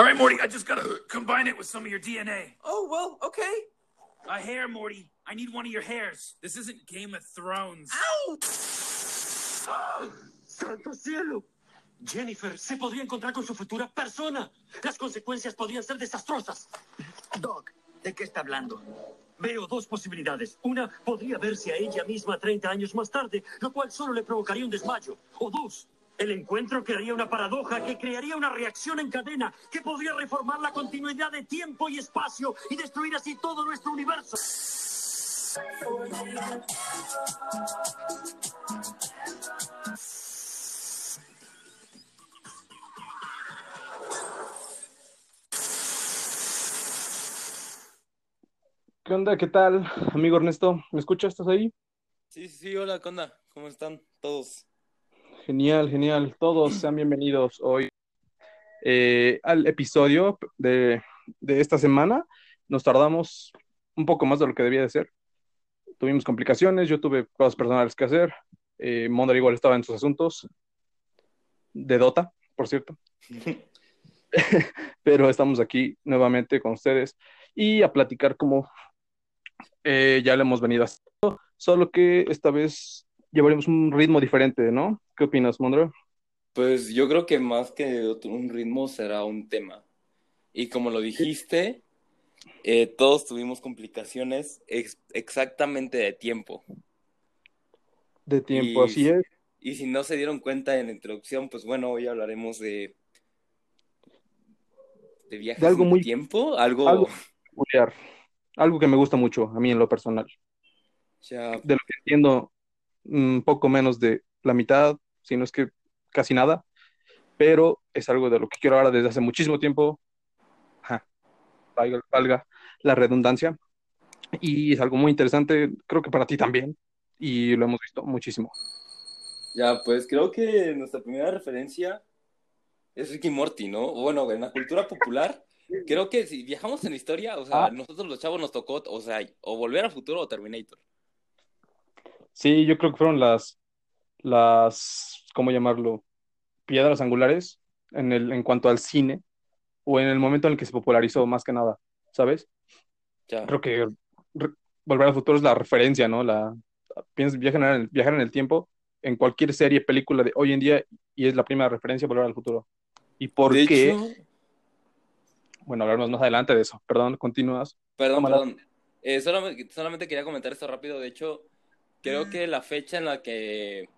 All right, Morty, I just gotta combine it with some of your DNA. Oh, well, okay. A hair, Morty. I need one of your hairs. This isn't Game of Thrones. Ow! ¡Santo cielo! Jennifer se podría encontrar con su futura persona. Las consecuencias podrían ser desastrosas. Doc, ¿de qué está hablando? Veo dos posibilidades. Una, podría verse a ella misma 30 años más tarde, lo cual solo le provocaría un desmayo. O dos, el encuentro crearía una paradoja que crearía una reacción en cadena que podría reformar la continuidad de tiempo y espacio y destruir así todo nuestro universo. ¿Qué onda? ¿Qué tal, amigo Ernesto? ¿Me escuchas? ¿Estás ahí? Sí, sí, sí, hola, ¿qué onda? ¿Cómo están todos? Genial, genial. Todos sean bienvenidos hoy eh, al episodio de, de esta semana. Nos tardamos un poco más de lo que debía de ser. Tuvimos complicaciones, yo tuve cosas personales que hacer. Eh, Mondar igual estaba en sus asuntos de Dota, por cierto. Pero estamos aquí nuevamente con ustedes y a platicar como eh, ya lo hemos venido haciendo, solo que esta vez llevaremos un ritmo diferente, ¿no? ¿Qué opinas, Mondra? Pues yo creo que más que otro- un ritmo será un tema. Y como lo dijiste, eh, todos tuvimos complicaciones ex- exactamente de tiempo. De tiempo, Y- así es. Y si no se dieron cuenta en la introducción, pues bueno, hoy hablaremos de de viajes De algo en muy- tiempo, algo, algo- Peculiar. Algo que me gusta mucho a mí en lo personal. ya, De lo que entiendo, un poco menos de la mitad, si no es que casi nada, pero es algo de lo que quiero hablar desde hace muchísimo tiempo. Ajá. Valga, valga la redundancia. Y es algo muy interesante, creo que para ti también, y lo hemos visto muchísimo. ya, pues creo que nuestra primera referencia es Ricky Morty, ¿no? Bueno, en la cultura popular, creo que si viajamos en la historia, o sea, Ah. nosotros los chavos nos tocó, o sea, o Volver al Futuro o Terminator. Sí, yo creo que fueron las, las, ¿cómo llamarlo? Piedras angulares en el, en cuanto al cine, o en el momento en el que se popularizó más que nada, ¿sabes? Ya. Creo que re- Volver al Futuro es la referencia, ¿no? La, piensas viajar en el, viajar en el tiempo en cualquier serie, película de hoy en día, y es la primera referencia Volver al Futuro. ¿Y por De qué? hecho, Bueno, hablaremos más adelante de eso. Perdón, continúas. perdón, Tómala. perdón. Eh, solamente, solamente quería comentar esto rápido. De hecho, creo que la fecha en la que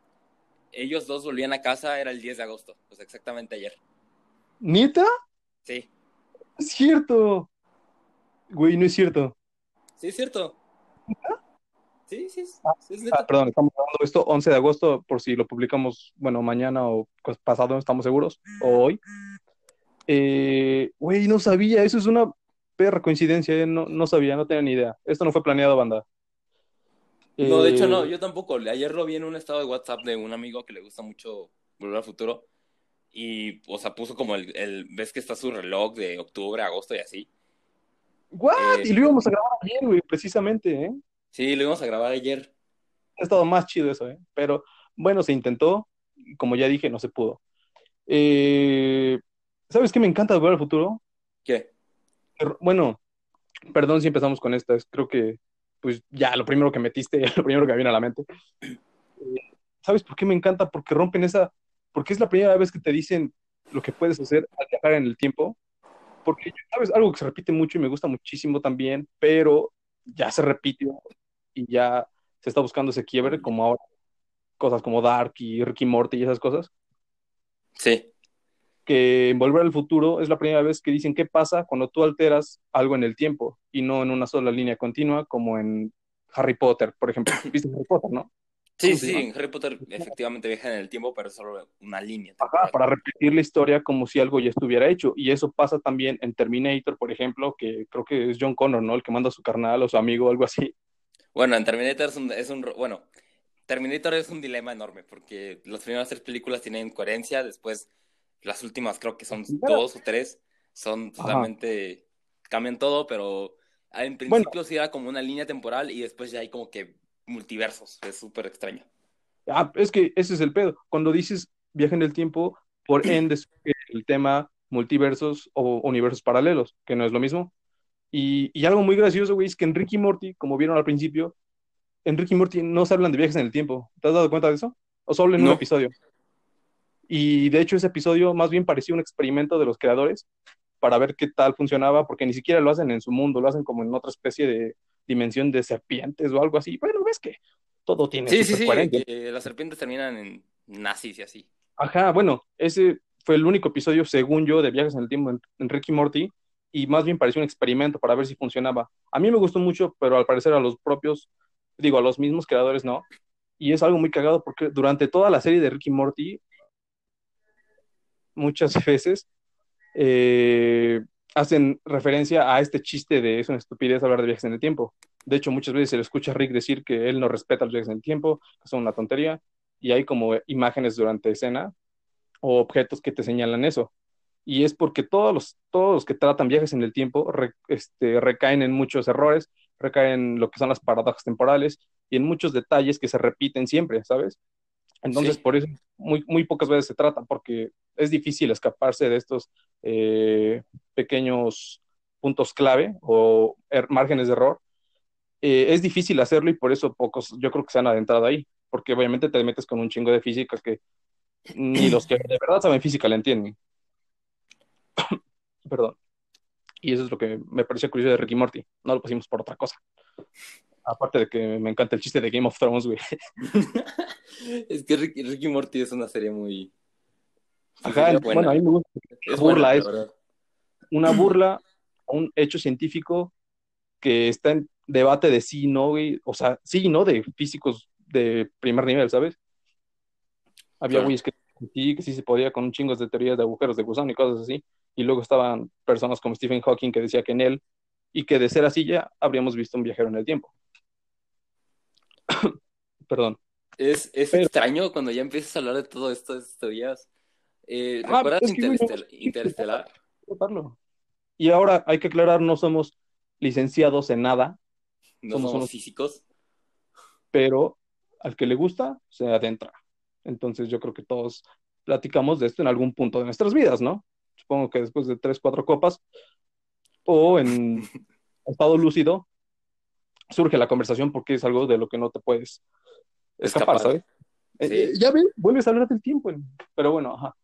ellos dos volvían a casa era el 10 de agosto, sea, exactamente ayer. ¿Neta? Sí, Es cierto. Güey, no es cierto. sí, es cierto. Sí, sí, es, sí, es Ah, neta. perdón, estamos grabando esto 11 de agosto, por si lo publicamos, bueno, mañana o pues, pasado, no estamos seguros, o hoy. Eh, güey, no sabía, eso es una perra coincidencia, eh, No, no sabía, no tenía ni idea. Esto no fue planeado, banda. No, de hecho Eh, no, yo tampoco. Ayer lo vi en un estado de WhatsApp de un amigo que le gusta mucho Volver al Futuro. Y, o sea, puso como el, el, ves que está su reloj de octubre, agosto y así. ¿What? eh, Y lo íbamos a grabar ayer, güey, precisamente, ¿eh? Sí, lo íbamos a grabar ayer. Ha estado más chido eso, ¿eh? Pero bueno, se intentó, como ya dije, no se pudo. Eh, ¿sabes qué me encanta Volver al Futuro? ¿Qué? Bueno, perdón si empezamos con esta, es- creo que pues ya lo primero que metiste, lo primero que me viene a la mente. Eh, ¿Sabes por qué me encanta? Porque rompen esa, porque es la primera vez que te dicen lo que puedes hacer al viajar en el tiempo. Porque, ¿sabes? Algo que se repite mucho y me gusta muchísimo también, pero ya se repitió y ya se está buscando ese quiebre, como ahora cosas como Dark y Ricky Morty y esas cosas Sí. Que en Volver al Futuro es la primera vez que dicen qué pasa cuando tú alteras algo en el tiempo y no en una sola línea continua como en Harry Potter, por ejemplo. ¿Viste Harry Potter, no? Sí, ¿Cómo se sí, en Harry Potter efectivamente viaja en el tiempo, pero es solo una línea. Ajá, para repetir la historia como si algo ya estuviera hecho. Y eso pasa también en Terminator, por ejemplo, que creo que es John Connor, ¿no? El que manda a su carnal o su amigo o algo así. Bueno, en Terminator es un, es un... Bueno, Terminator es un dilema enorme porque las primeras tres películas tienen coherencia, después las últimas creo que son dos o tres, son Ajá. totalmente... cambian todo, pero en Bueno. principio sí era como una línea temporal y después ya hay como que multiversos, es súper extraño. Ah, es que ese es el pedo. Cuando dices viaje en el tiempo, por ende el tema multiversos o universos paralelos, que no es lo mismo. Y, y algo muy gracioso, güey, es que en Ricky Morty, como vieron al principio, en Ricky Morty no se hablan de viajes en el tiempo. ¿Te has dado cuenta de eso? O solo en No. un episodio. Y de hecho ese episodio más bien parecía un experimento de los creadores para ver qué tal funcionaba, porque ni siquiera lo hacen en su mundo, lo hacen como en otra especie de dimensión de serpientes o algo así. Bueno, ves que todo tiene Sí, su sí, sí, las serpientes terminan en nazis y así. Ajá, bueno, ese fue el único episodio, según yo, de viajes en el tiempo en, en Ricky Morty, y más bien pareció un experimento para ver si funcionaba. A mí me gustó mucho, pero al parecer a los propios, digo, a los mismos creadores no. Y es algo muy cagado porque durante toda la serie de Ricky Morty, muchas veces eh, hacen referencia a este chiste de es una estupidez hablar de viajes en el tiempo. De hecho, muchas veces se le escucha a Rick decir que él no respeta los viajes en el tiempo, que son una tontería, y hay como imágenes durante escena o objetos que te señalan eso. Y es porque todos los, todos los que tratan viajes en el tiempo este, recaen en muchos errores, recaen en lo que son las paradojas temporales y en muchos detalles que se repiten siempre, ¿sabes? Entonces, Sí. por eso muy, muy pocas veces se trata, porque es difícil escaparse de estos eh, pequeños puntos clave o er- márgenes de error. Eh, es difícil hacerlo y por eso pocos, yo creo que se han adentrado ahí, porque obviamente te metes con un chingo de física que ni los que de verdad saben física la entienden. Perdón. Y eso es lo que me pareció curioso de Ricky Morty. No lo pusimos por otra cosa. Aparte de que me encanta el chiste de Game of Thrones, güey. Es que Ricky, Ricky Morty es una serie muy... Ajá, serie bueno, a mí me gusta. Es burla buena, verdad. Una burla a un hecho científico que está en debate de sí, no, güey. O sea, sí, no, de físicos de primer nivel, ¿sabes? Había Claro. güeyes que sí, que sí se podía con un chingo de teorías de agujeros de gusano y cosas así. Y luego estaban personas como Stephen Hawking que decía que en él, y que de ser así ya habríamos visto un viajero en el tiempo. Perdón. Es, es Pero- extraño cuando ya empiezas a hablar de todo esto, de teorías. Eh, Ah, ¿Recuerdas es que, güey, no- Interestel- Interestelar? Y ahora hay que aclarar, no somos licenciados en nada, No Somos somos físicos. pero al que le gusta, se adentra. Entonces yo creo que todos platicamos de esto en algún punto de nuestras vidas, ¿no? Supongo que después de tres, cuatro copas o en estado lúcido, surge la conversación porque es algo de lo que no te puedes escapar, Escapar. ¿sabes? Eh, Sí. eh, ya ves, vuelves a hablar del tiempo. Pero bueno, ajá.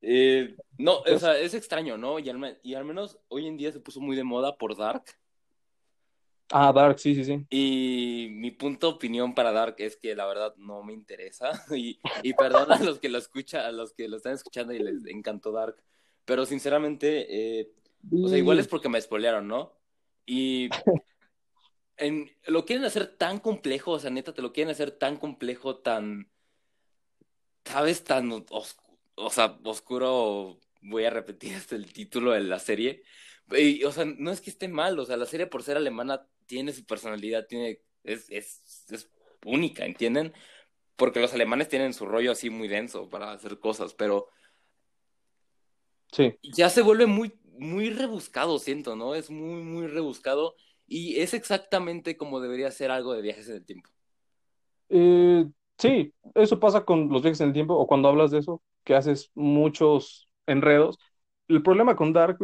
Eh, no, o Pues- sea, es extraño, ¿no? Y al, y al menos hoy en día se puso muy de moda por Dark. Ah, Dark, sí, sí, sí. Y mi punto de opinión para Dark es que la verdad no me interesa. Y, y perdón a los que lo escuchan, a los que lo están escuchando y les encantó Dark. Pero sinceramente, eh, o sea, igual es porque me spoilearon, ¿no? Y en, lo quieren hacer tan complejo, o sea, neta, te lo quieren hacer tan complejo, tan, ¿sabes? Tan oscuro, o sea, oscuro, voy a repetir hasta el título de la serie. Y, o sea, no es que esté mal, o sea, la serie por ser alemana tiene su personalidad, tiene, es, es, es única, ¿entienden? Porque los alemanes tienen su rollo así muy denso para hacer cosas, pero Sí. ya se vuelve muy, muy rebuscado, siento, ¿no? Es muy, muy rebuscado y es exactamente como debería ser algo de viajes en el tiempo. Eh, sí, eso pasa con los viajes en el tiempo o cuando hablas de eso, que haces muchos enredos. El problema con Dark,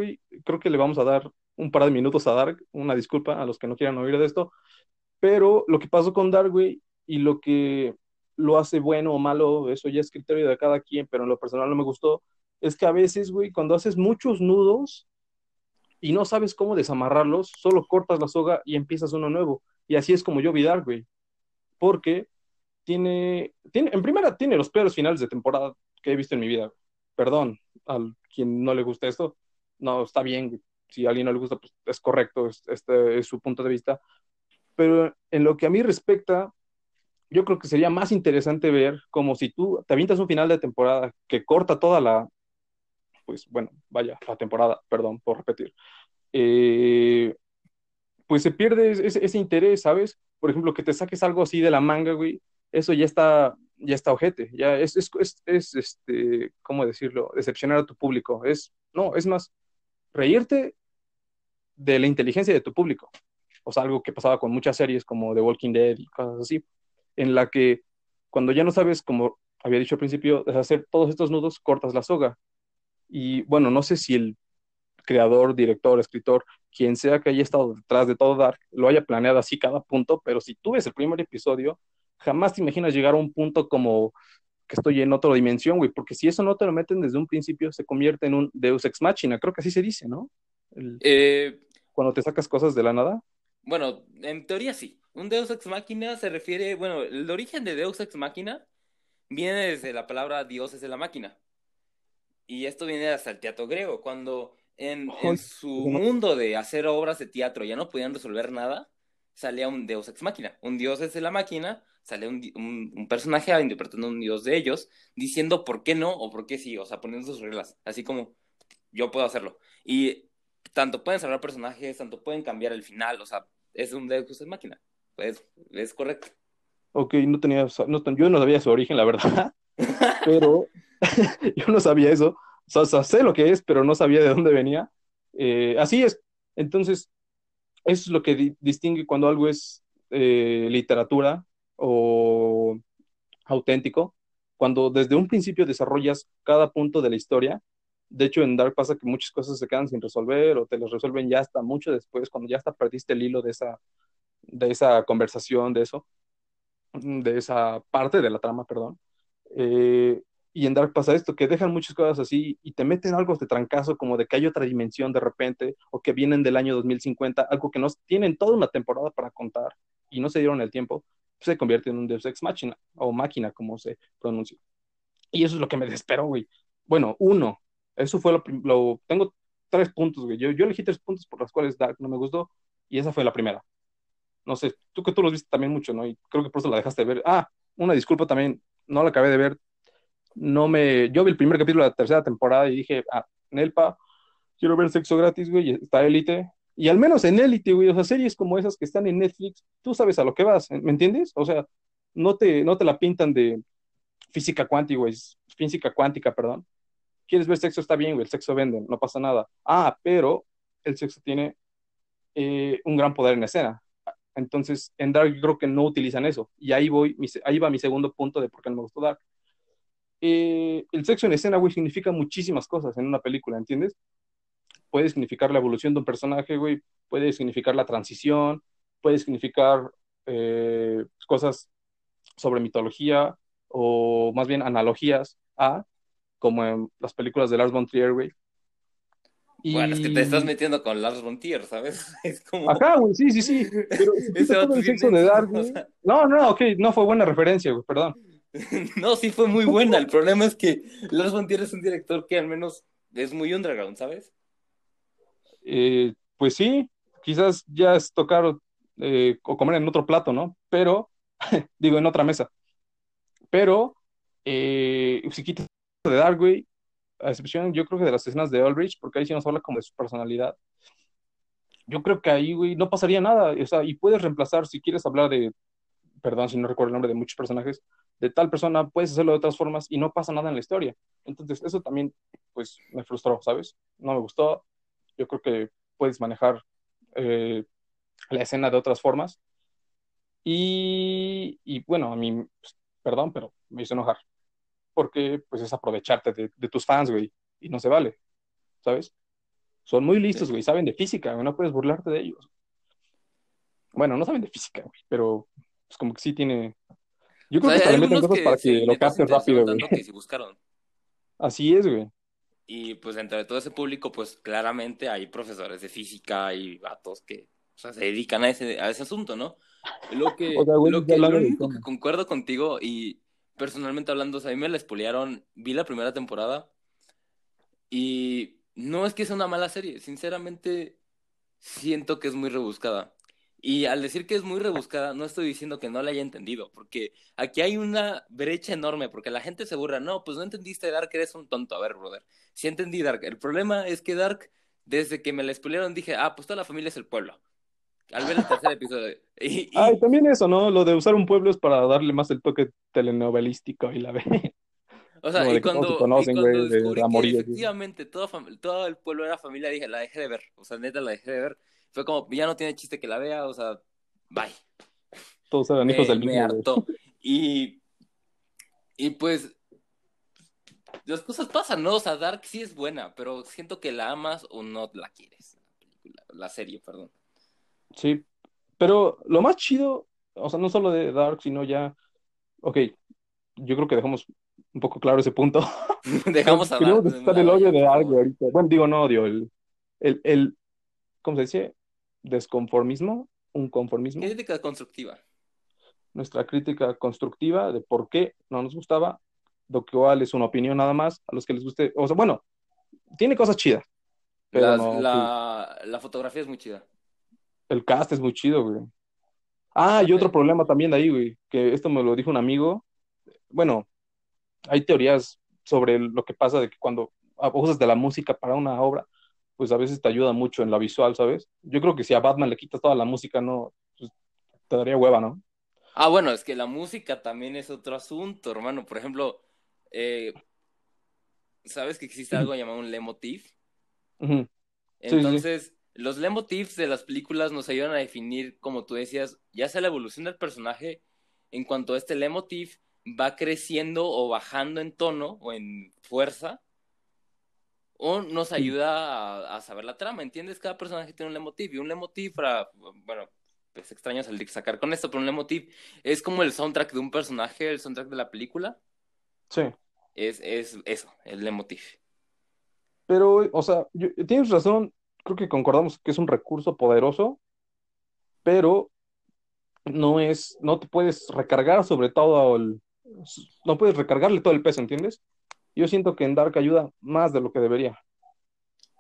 creo que le vamos a dar un par de minutos a Dark, una disculpa a los que no quieran oír de esto, pero lo que pasó con Dark, y lo que lo hace bueno o malo, eso ya es criterio de cada quien, pero en lo personal no me gustó, es que a veces, güey, cuando haces muchos nudos y no sabes cómo desamarrarlos, solo cortas la soga y empiezas uno nuevo. Y así es como yo vi Dark, güey. Porque tiene, tiene, en primera, tiene los peores finales de temporada que he visto en mi vida. Perdón al quien no le gusta esto. No, está bien. güey. Si a alguien no le gusta, pues es correcto, es- este es su punto de vista. Pero en lo que a mí respecta, yo creo que sería más interesante ver como si tú te avientas un final de temporada que corta toda la, pues bueno, vaya, la temporada, perdón por repetir. Eh, pues se pierde ese, ese interés, ¿sabes? Por ejemplo, que te saques algo así de la manga, güey, eso ya está, ya está ojete, ya es, es, es, es, este, ¿cómo decirlo? Decepcionar a tu público, es, no, es más, reírte de la inteligencia de tu público, o sea, algo que pasaba con muchas series como The Walking Dead y cosas así, en la que cuando ya no sabes, como había dicho al principio, deshacer todos estos nudos, cortas la soga, Y bueno, no sé si el creador, director, escritor, quien sea que haya estado detrás de todo Dark, lo haya planeado así cada punto, pero si tú ves el primer episodio, jamás te imaginas llegar a un punto como que estoy en otra dimensión, güey, porque si eso no te lo meten desde un principio, se convierte en un Deus Ex Machina, creo que así se dice, ¿no? El- Eh, cuando te sacas cosas de la nada. bueno, en teoría sí. Un Deus Ex Machina se refiere, bueno, el origen de Deus Ex Machina viene desde la palabra Dios es de la máquina. Y esto viene hasta el teatro griego, cuando en, en su mundo de hacer obras de teatro ya no podían resolver nada, salía un Deus Ex Machina. Un Dios es de la máquina, sale un, un, un personaje interpretando a un Dios de ellos, diciendo por qué no o por qué sí, o sea, poniendo sus reglas, así como yo puedo hacerlo. Y tanto pueden salvar personajes, tanto pueden cambiar el final, o sea, es un Deus Ex Machina. Pues es correcto. Ok, no tenía, no, yo no sabía su origen, la verdad, pero yo no sabía eso. Sé lo que es, pero no sabía de dónde venía. Eh, así es. Entonces, eso es lo que di- distingue cuando algo es eh, literatura o auténtico, cuando desde un principio desarrollas cada punto de la historia. De hecho, en Dark pasa que muchas cosas se quedan sin resolver o te las resuelven ya hasta mucho después, cuando ya hasta perdiste el hilo de esa, de esa conversación, de eso, de esa parte de la trama, perdón. Eh, y en Dark pasa esto, que dejan muchas cosas así y te meten algo de trancazo, como de que hay otra dimensión de repente, o que vienen del año 2050, algo que no tienen toda una temporada para contar y no se dieron el tiempo, se convierte en un Deus Ex Machina, o máquina, como se pronuncia. Y eso es lo que me desesperó, güey. Bueno, uno, eso fue lo, lo tengo tres puntos, güey. Yo, yo elegí tres puntos por los cuales Dark no me gustó, y esa fue la primera. No sé, tú que tú los viste también mucho, ¿no? Y creo que por eso la dejaste de ver. Ah, una disculpa también, no la acabé de ver. No me, yo vi el primer capítulo de la tercera temporada y dije, ah, Nelpa, quiero ver sexo gratis, güey, está Élite. Y al menos en Élite, güey, o sea, series como esas que están en Netflix, tú sabes a lo que vas, ¿me entiendes? O sea, no te, no te la pintan de física cuántica, güey, física cuántica, perdón. ¿Quieres ver sexo? Está bien, güey, el sexo vende, no pasa nada. Ah, pero el sexo tiene eh, un gran poder en escena. Entonces, en Dark creo que no utilizan eso. Y ahí voy, ahí va mi segundo punto de por qué no me gustó Dark. Eh, el sexo en escena, güey, significa muchísimas cosas en una película, ¿entiendes? Puede significar la evolución de un personaje, güey, puede significar la transición, puede significar eh, cosas sobre mitología o más bien analogías a, como en las películas de Lars von Trier, güey. Y... Bueno, es que te estás metiendo con Lars von Trier, ¿sabes? Es como... Ajá, güey, sí, sí, sí. Pero Ese todo el sexo de güey. No, no, ok, no fue buena referencia, güey, perdón. No, sí fue muy buena. El problema es que Lars von Trier es un director que al menos es muy underground, ¿sabes? Eh, pues sí, quizás ya es tocar eh, o comer en otro plato, ¿no? Pero, digo, en otra mesa. Pero, eh, si quitas de Dark, güey, a excepción, yo creo que de las escenas de Ulrich, porque ahí sí nos habla como de su personalidad. Yo creo que ahí, güey, no pasaría nada. O sea, y puedes reemplazar, si quieres hablar de, perdón si no recuerdo el nombre de muchos personajes, de tal persona, puedes hacerlo de otras formas y no pasa nada en la historia. Entonces, eso también, pues, me frustró, ¿sabes? No me gustó. Yo creo que puedes manejar eh, la escena de otras formas. Y, y bueno, a mí, pues, perdón, pero me hizo enojar. Porque, pues, es aprovecharte de, de tus fans, güey, y no se vale, ¿sabes? Son muy listos, güey, saben de física, güey, no puedes burlarte de ellos. Bueno, no saben de física, güey, pero pues como que sí tiene... Yo creo O sea, que meten algunos cosas para que lo captes rápido, güey. que sí buscaron. Así es, güey. Y pues dentro de todo ese público, pues claramente hay profesores de física y vatos que o sea, se dedican a ese, a ese asunto, ¿no? Lo que, O sea, güey, lo que, lo único que concuerdo contigo y personalmente hablando, o sea, a mí me la spoilearon, vi la primera temporada y no es que sea una mala serie, sinceramente siento que es muy rebuscada. Y al decir que es muy rebuscada, no estoy diciendo que no la haya entendido, porque aquí hay una brecha enorme, porque la gente se burla, no, pues no entendiste Dark, eres un tonto. A ver, brother, sí entendí Dark. El problema es que Dark, desde que me la spoilearon, dije, ah, pues toda la familia es el pueblo. Al ver el tercer episodio. Y, y- Ay, también eso, ¿no? Lo de usar un pueblo es para darle más el toque telenovelístico y la ve. o sea, y de cuando, conocen, y cuando güey, de descubrí que efectivamente fam- todo el pueblo era familia, dije, la dejé de ver. O sea, neta, la dejé de ver. Fue como, ya no tiene chiste que la vea, o sea, bye. Todos eran hijos del mismo, hartó. Y, y pues, las cosas pasan, ¿no? O sea, Dark sí es buena, pero siento que la amas o no la quieres. La, serie, perdón. Sí, pero lo más chido, o sea, no solo de Dark, sino ya, ok, yo creo que dejamos un poco claro ese punto. Dejamos a Dark. estar el odio de Dark ahorita. Bueno, digo, no odio, el, el, el, ¿cómo se dice? Desconformismo, un conformismo. Crítica constructiva. Nuestra crítica constructiva de por qué no nos gustaba, lo cual es una opinión nada más, a los que les guste, o sea, bueno, tiene cosas chidas, pero Las- no, la, la fotografía es muy chida. el cast es muy chido, güey. Ah, y otro problema también de ahí, güey, que esto me lo dijo un amigo. Bueno, hay teorías sobre lo que pasa de que cuando abusas de la música para una obra, pues a veces te ayuda mucho en la visual, ¿sabes? Yo creo que si a Batman le quitas toda la música, no, pues, te daría hueva, ¿no? Ah, bueno, es que la música también es otro asunto, hermano. Por ejemplo, eh, ¿sabes que existe algo llamado un leitmotiv? Sí, sí. Entonces, los leitmotivs de las películas nos ayudan a definir, como tú decías, ya sea la evolución del personaje en cuanto a este leitmotiv va creciendo o bajando en tono o en fuerza, o nos ayuda a, a saber la trama, ¿entiendes? Cada personaje tiene un leitmotiv y un leitmotiv para, bueno, es extraño salir sacar con esto, pero un leitmotiv es como el soundtrack de un personaje, el soundtrack de la película, sí. es, es eso, el leitmotiv. Pero, o sea, yo- tienes razón, creo que concordamos que es un recurso poderoso, pero no es, no te puedes recargar sobre todo el, no puedes recargarle todo el peso, ¿entiendes? Yo siento que en Dark ayuda más de lo que debería.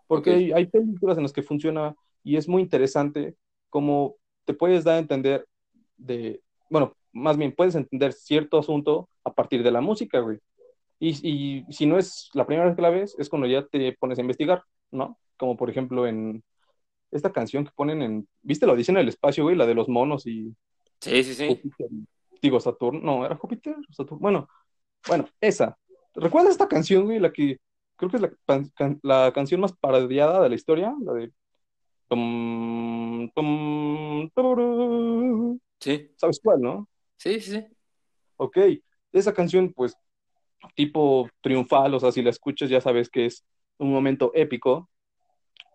Porque Ok. hay, hay películas en las que funciona y es muy interesante cómo te puedes dar a entender de, bueno, más bien puedes entender cierto asunto a partir de la música, güey. Y, y si no es la primera vez que la ves, es cuando ya te pones a investigar, ¿no? Como por ejemplo en esta canción que ponen en, ¿viste la Odisea en el espacio, güey? La de los monos y Sí, sí, sí. Júpiter, digo Saturno, no, era Júpiter, Saturno, bueno, bueno, esa. ¿Recuerdas esta canción, güey? La que creo que es la, can- la canción más parodiada de la historia, la de tum, tum, tururú. Sí, ¿Sabes cuál, no? sí, sí. sí. Ok, esa canción, pues, tipo triunfal, o sea, si la escuchas ya sabes que es un momento épico.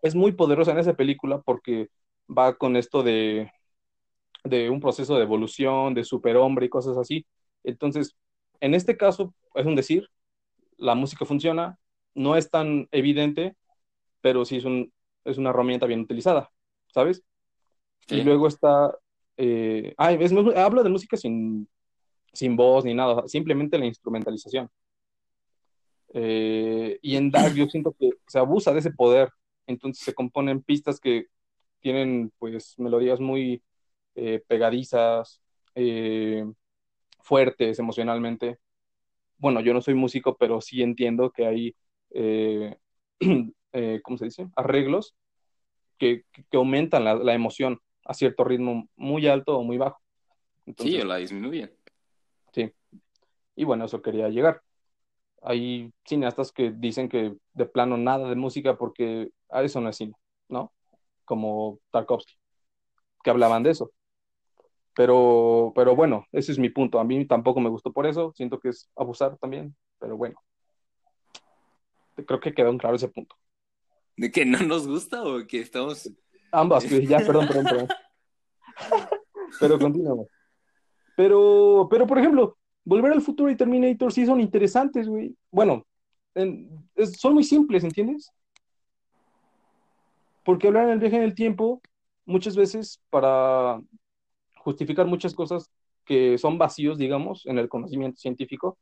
Es muy poderosa en esa película porque va con esto de, de un proceso de evolución, de superhombre y cosas así. Entonces, en este caso, es un decir, la música funciona, no es tan evidente, pero sí es, un, es una herramienta bien utilizada, ¿sabes? Sí. Y luego está. Eh, ay, es, hablo de música sin, sin voz ni nada, simplemente la instrumentalización. Eh, y en Dark yo siento que se abusa de ese poder, entonces se componen pistas que tienen pues melodías muy eh, pegadizas, eh, fuertes emocionalmente. Bueno, yo no soy músico, pero sí entiendo que hay, eh, eh, ¿cómo se dice? Arreglos que, que aumentan la, la emoción a cierto ritmo muy alto o muy bajo. Entonces, Sí, o la disminuyen. Sí. Y bueno, eso quería llegar. Hay cineastas que dicen que de plano nada de música porque a eso no es cine, ¿no? Como Tarkovsky, que hablaban de eso. Pero, pero bueno, ese es mi punto. A mí tampoco me gustó por eso. Siento que es abusar también, pero bueno. Creo que quedó en claro ese punto. ¿De que no nos gusta o que estamos... Ambas, ya, perdón, perdón, perdón. Pero continuamos. Pero, pero, por ejemplo, Volver al Futuro y Terminator sí son interesantes, güey. Bueno, en- es- son muy simples, ¿entiendes? Porque hablar en el viaje en el tiempo, muchas veces para justificar muchas cosas que son vacíos, digamos, en el conocimiento científico,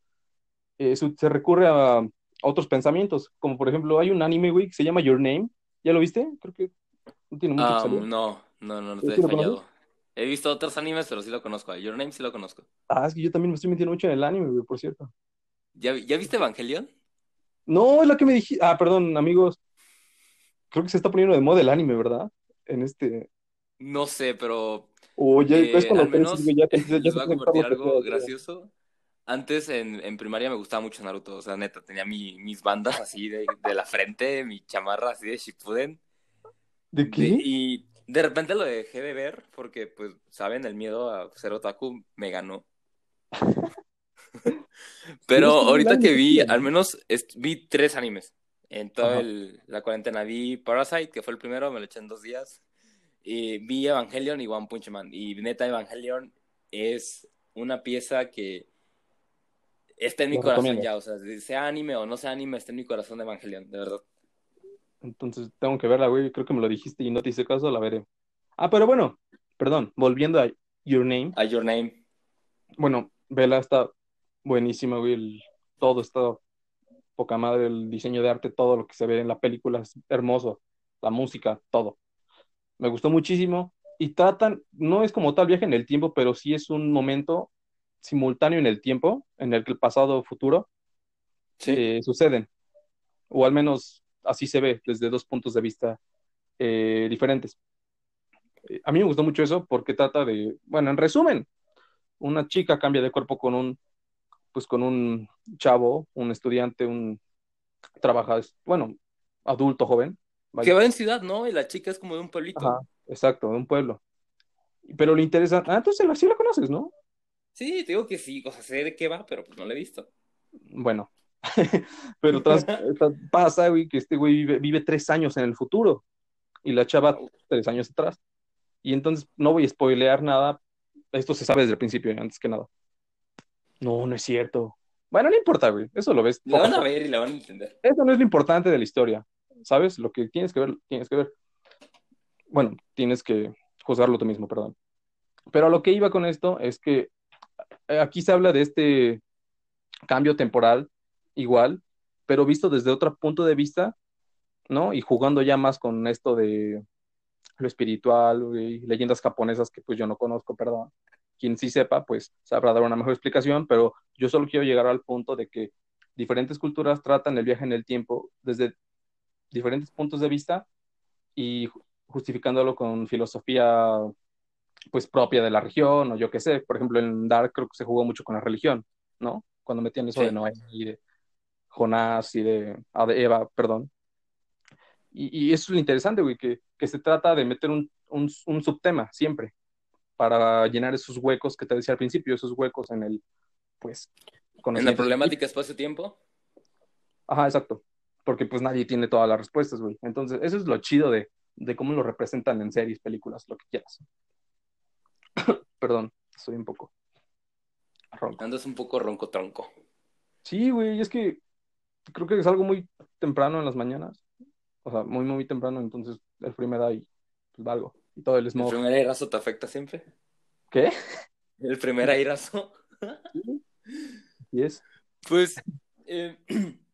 eh, su- se recurre a, a otros pensamientos, como por ejemplo, hay un anime, güey, que se llama Your Name. ¿Ya lo viste? Creo que no tiene mucho que Ah, no, no, no, no ¿Sí te he fallado. He visto otros animes, pero sí lo conozco. Your Name sí lo conozco. Ah, es que yo también me estoy metiendo mucho en el anime, güey, por cierto. ¿Ya, ya viste Evangelion? No, es la que me dijiste. Ah, perdón, amigos. Creo que se está poniendo de moda el anime, ¿verdad? En este. No sé, pero O ya eh, es cuando al menos ya, te- ya les voy a compartir algo gracioso. Antes en, en primaria me gustaba mucho Naruto, o sea, neta, tenía mi- mis bandas así de, de la frente, mi chamarra así de Shippuden. ¿De De- qué? y de repente lo dejé de ver porque, pues, saben, el miedo a ser otaku me ganó. Pero ahorita que vi, al menos vi tres animes. En toda el- la cuarentena vi Parasite, que fue el primero, me lo eché en dos días. Y vi Evangelion y One Punch Man. Y neta, Evangelion es una pieza que está en mi Lo corazón recomiendo. ya. O sea, sea anime o no sea anime, está en mi corazón Evangelion, de verdad. Entonces tengo que verla, güey. Creo que me lo dijiste y no te hice caso, la veré. Ah, pero bueno, perdón, volviendo a Your Name. A Your Name. Bueno, vela está buenísima, güey. el- todo está poca madre, el diseño de arte, todo lo que se ve en la película es hermoso. La música, todo. Me gustó muchísimo. Y tratan, no es como tal viaje en el tiempo, pero sí es un momento simultáneo en el tiempo, en el que el pasado o futuro Sí. eh, suceden. O al menos así se ve desde dos puntos de vista eh, diferentes. Eh, a mí me gustó mucho eso porque trata de, bueno, en resumen, una chica cambia de cuerpo con un, pues con un chavo, un estudiante, un trabaja, bueno, adulto joven. Que va en ciudad, ¿no? Y la chica es como de un pueblito. Ajá, exacto, de un pueblo. Pero le interesa, ah, entonces sí la conoces, ¿no? Sí, te digo que sí, o sea, sé de qué va, pero pues no la he visto. Bueno, pero tras, pasa, güey, que este güey vive, vive tres años en el futuro y la chava tres años atrás. Y entonces no voy a spoilear nada. Esto se sabe desde el principio, antes que nada. No, no es cierto. Bueno, no importa, güey. Eso lo ves. La van a ver y la van a entender. Eso no es lo importante de la historia. ¿Sabes? Lo que tienes que ver, tienes que ver. Bueno, tienes que juzgarlo tú mismo, perdón. Pero a lo que iba con esto es que eh, aquí se habla de este cambio temporal igual, pero visto desde otro punto de vista, ¿no? Y jugando ya más con esto de lo espiritual y leyendas japonesas que pues yo no conozco, perdón. Quien sí sepa, pues sabrá dar una mejor explicación, pero yo solo quiero llegar al punto de que diferentes culturas tratan el viaje en el tiempo desde diferentes puntos de vista y ju- justificándolo con filosofía pues propia de la región o yo qué sé. Por ejemplo, en Dark creo que se jugó mucho con la religión, ¿no? Cuando metían eso Sí. de Noé y de Jonás y de, ah, de Eva, perdón. Y, y eso es lo interesante, güey, que, que se trata de meter un, un, un subtema siempre para llenar esos huecos que te decía al principio, esos huecos en el, pues, En la problemática espacio-tiempo. Ajá, exacto. Porque pues nadie tiene todas las respuestas, güey. Entonces, eso es lo chido de, de cómo lo representan en series, películas, lo que quieras. Perdón, estoy un poco ronco. Andas un poco ronco tronco. Sí, güey, es que creo que es algo muy temprano en las mañanas. O sea, muy, muy temprano, entonces el frío me da y pues valgo. Y todo el ¿El smog. primer airazo te afecta siempre? ¿Qué? ¿El primer airazo? ¿Y es? Pues, eh,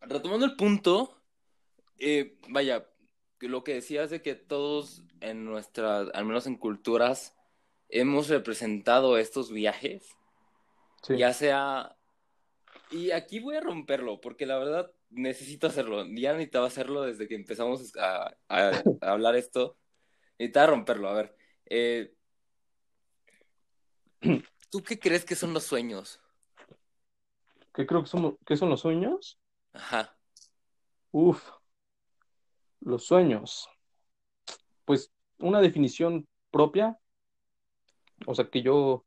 retomando el punto, eh, vaya, que lo que decías de que todos en nuestras, al menos en culturas, hemos representado estos viajes, Sí. ya sea... Y aquí voy a romperlo, porque la verdad necesito hacerlo. Ya necesitaba hacerlo desde que empezamos a, a- a hablar esto. Necesitaba romperlo, a ver. eh, ¿Tú qué crees que son los sueños? ¿Qué creo que son, qué son los sueños? Ajá. Uf, los sueños. Pues una definición propia. O sea, que yo.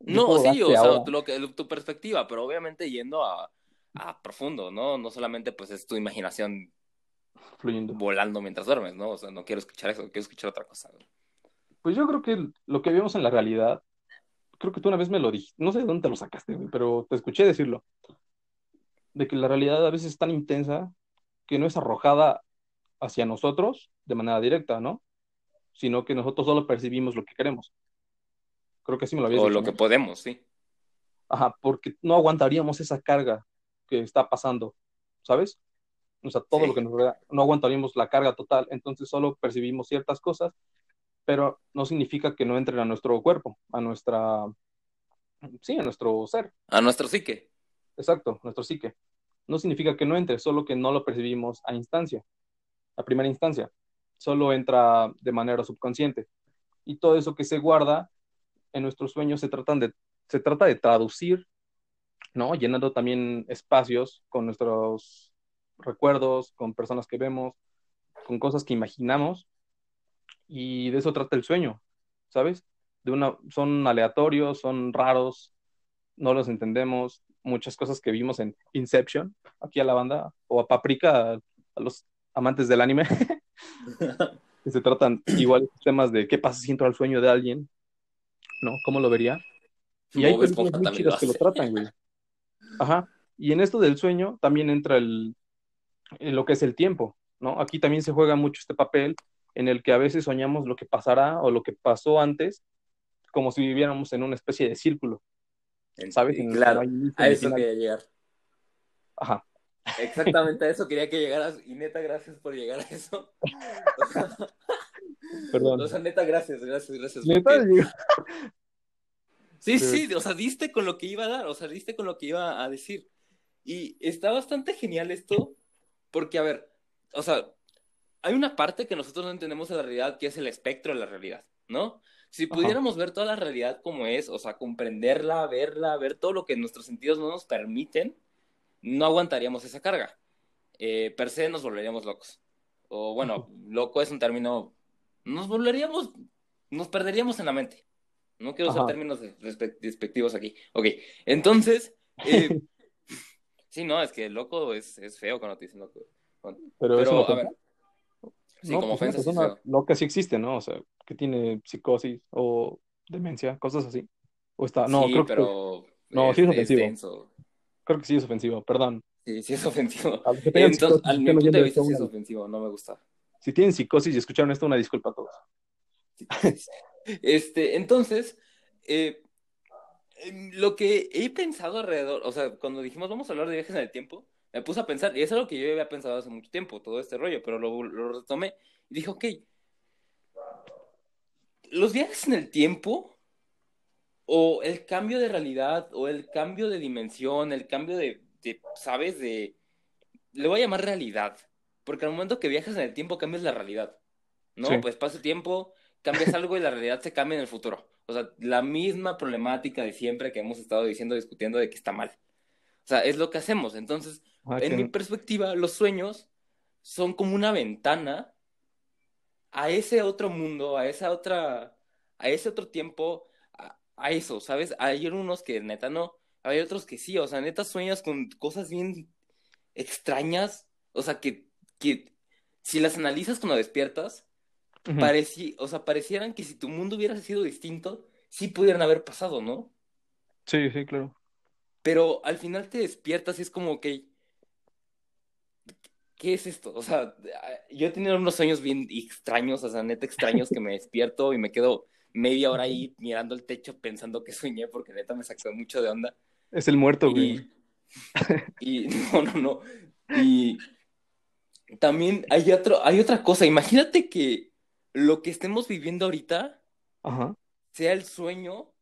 No, sí, o sea, tu, lo que, tu perspectiva, pero obviamente yendo a, a profundo, ¿no? No solamente pues es tu imaginación fluyendo. volando mientras duermes, ¿no? O sea, no quiero escuchar eso, quiero escuchar otra cosa. Pues yo creo que lo que vemos en la realidad, creo que tú una vez me lo dijiste, no sé de dónde te lo sacaste, pero te escuché decirlo, de que la realidad a veces es tan intensa que no es arrojada hacia nosotros de manera directa, ¿no? Sino que nosotros solo percibimos lo que queremos. Creo que así me lo habías O dicho, lo ¿no? que podemos, sí. Ajá, porque no aguantaríamos esa carga que está pasando, ¿sabes? O sea, todo Sí. lo que nos no aguantaríamos la carga total, entonces solo percibimos ciertas cosas, pero no significa que no entren a nuestro cuerpo, a nuestra, sí, a nuestro ser, A nuestro psique. Exacto, nuestro psique. No significa que no entre, solo que no lo percibimos a instancia, a primera instancia, solo entra de manera subconsciente. Y todo eso que se guarda en nuestros sueños se tratan de, se trata de traducir, ¿no? Llenando también espacios con nuestros recuerdos, con personas que vemos, con cosas que imaginamos. Y de eso trata el sueño, ¿sabes? De una, son aleatorios, son raros, no los entendemos, muchas cosas que vimos en Inception, aquí a la banda, o a Paprika, a, a los amantes del anime, que se tratan igual temas de qué pasa si entro al sueño de alguien, ¿no? ¿Cómo lo vería? Y hay películas muy lo que lo tratan, güey. Ajá. Y en esto del sueño también entra el, en lo que es el tiempo, ¿no? Aquí también se juega mucho este papel en el que a veces soñamos lo que pasará o lo que pasó antes, como si viviéramos en una especie de círculo, ¿sabes? En no Claro, a eso quería llegar. Ajá. Exactamente a eso quería que llegaras. Y neta, gracias por llegar a eso. O sea, Perdón. o sea, neta, gracias, gracias, gracias. Neta, porque- Sí, sí, o sea, diste con lo que iba a dar, o sea, diste con lo que iba a decir. Y está bastante genial esto, porque, a ver, o sea, hay una parte que nosotros no entendemos de la realidad, que es el espectro de la realidad, ¿no? Si Ajá. pudiéramos ver toda la realidad como es, o sea, comprenderla, verla, ver todo lo que nuestros sentidos no nos permiten, no aguantaríamos esa carga. Eh, per se nos volveríamos locos. O bueno, loco es un término, nos volveríamos, nos perderíamos en la mente. No quiero usar Ajá. términos despectivos aquí. Ok, entonces, eh, sí, no, es que loco es, es feo cuando te dicen loco. pero, Pero, a ver, sí, No, como pues una sí persona feo. loca sí existe, ¿no? O sea, que tiene psicosis o demencia, cosas así. O está, no, sí, creo que pero no, sí es es ofensivo. creo que sí es ofensivo, perdón. Sí, sí es ofensivo. Que Entonces, psicosis, al mi punto de vista sí es ofensivo, no me gusta. Si tienen psicosis y escucharon esto, una disculpa a todos. Este, entonces, eh, lo que he pensado alrededor, o sea, cuando dijimos vamos a hablar de viajes en el tiempo, me puse a pensar, y es algo que yo había pensado hace mucho tiempo, todo este rollo, pero lo, lo retomé y dije, ok, los viajes en el tiempo, o el cambio de realidad, o el cambio de dimensión, el cambio de, de, ¿sabes? De, le voy a llamar realidad, porque al momento que viajas en el tiempo cambias la realidad, ¿no? Sí. Pues pasa el tiempo, cambias algo y la realidad se cambia en el futuro. O sea, la misma problemática de siempre que hemos estado diciendo, discutiendo de que está mal. O sea, es lo que hacemos. Entonces, Ah, en que- mi perspectiva, los sueños son como una ventana a ese otro mundo, a esa otra, a ese otro tiempo, a, a eso, ¿sabes? Hay unos que neta no, hay otros que sí, o sea, neta sueñas con cosas bien extrañas, o sea, que, que si las analizas cuando despiertas, pareci- o sea, parecieran que si tu mundo hubiera sido distinto, sí pudieran haber pasado, ¿no? Sí, sí, claro. Pero al final te despiertas y es como que, ¿qué es esto? O sea, yo he tenido unos sueños bien extraños, o sea, neta extraños que me despierto y me quedo media hora ahí mirando el techo pensando que soñé porque neta me sacó mucho de onda. Es el muerto, güey. Y, y no, no, no. Y también hay otro, hay otra cosa. Imagínate que lo que estemos viviendo ahorita Ajá. sea el sueño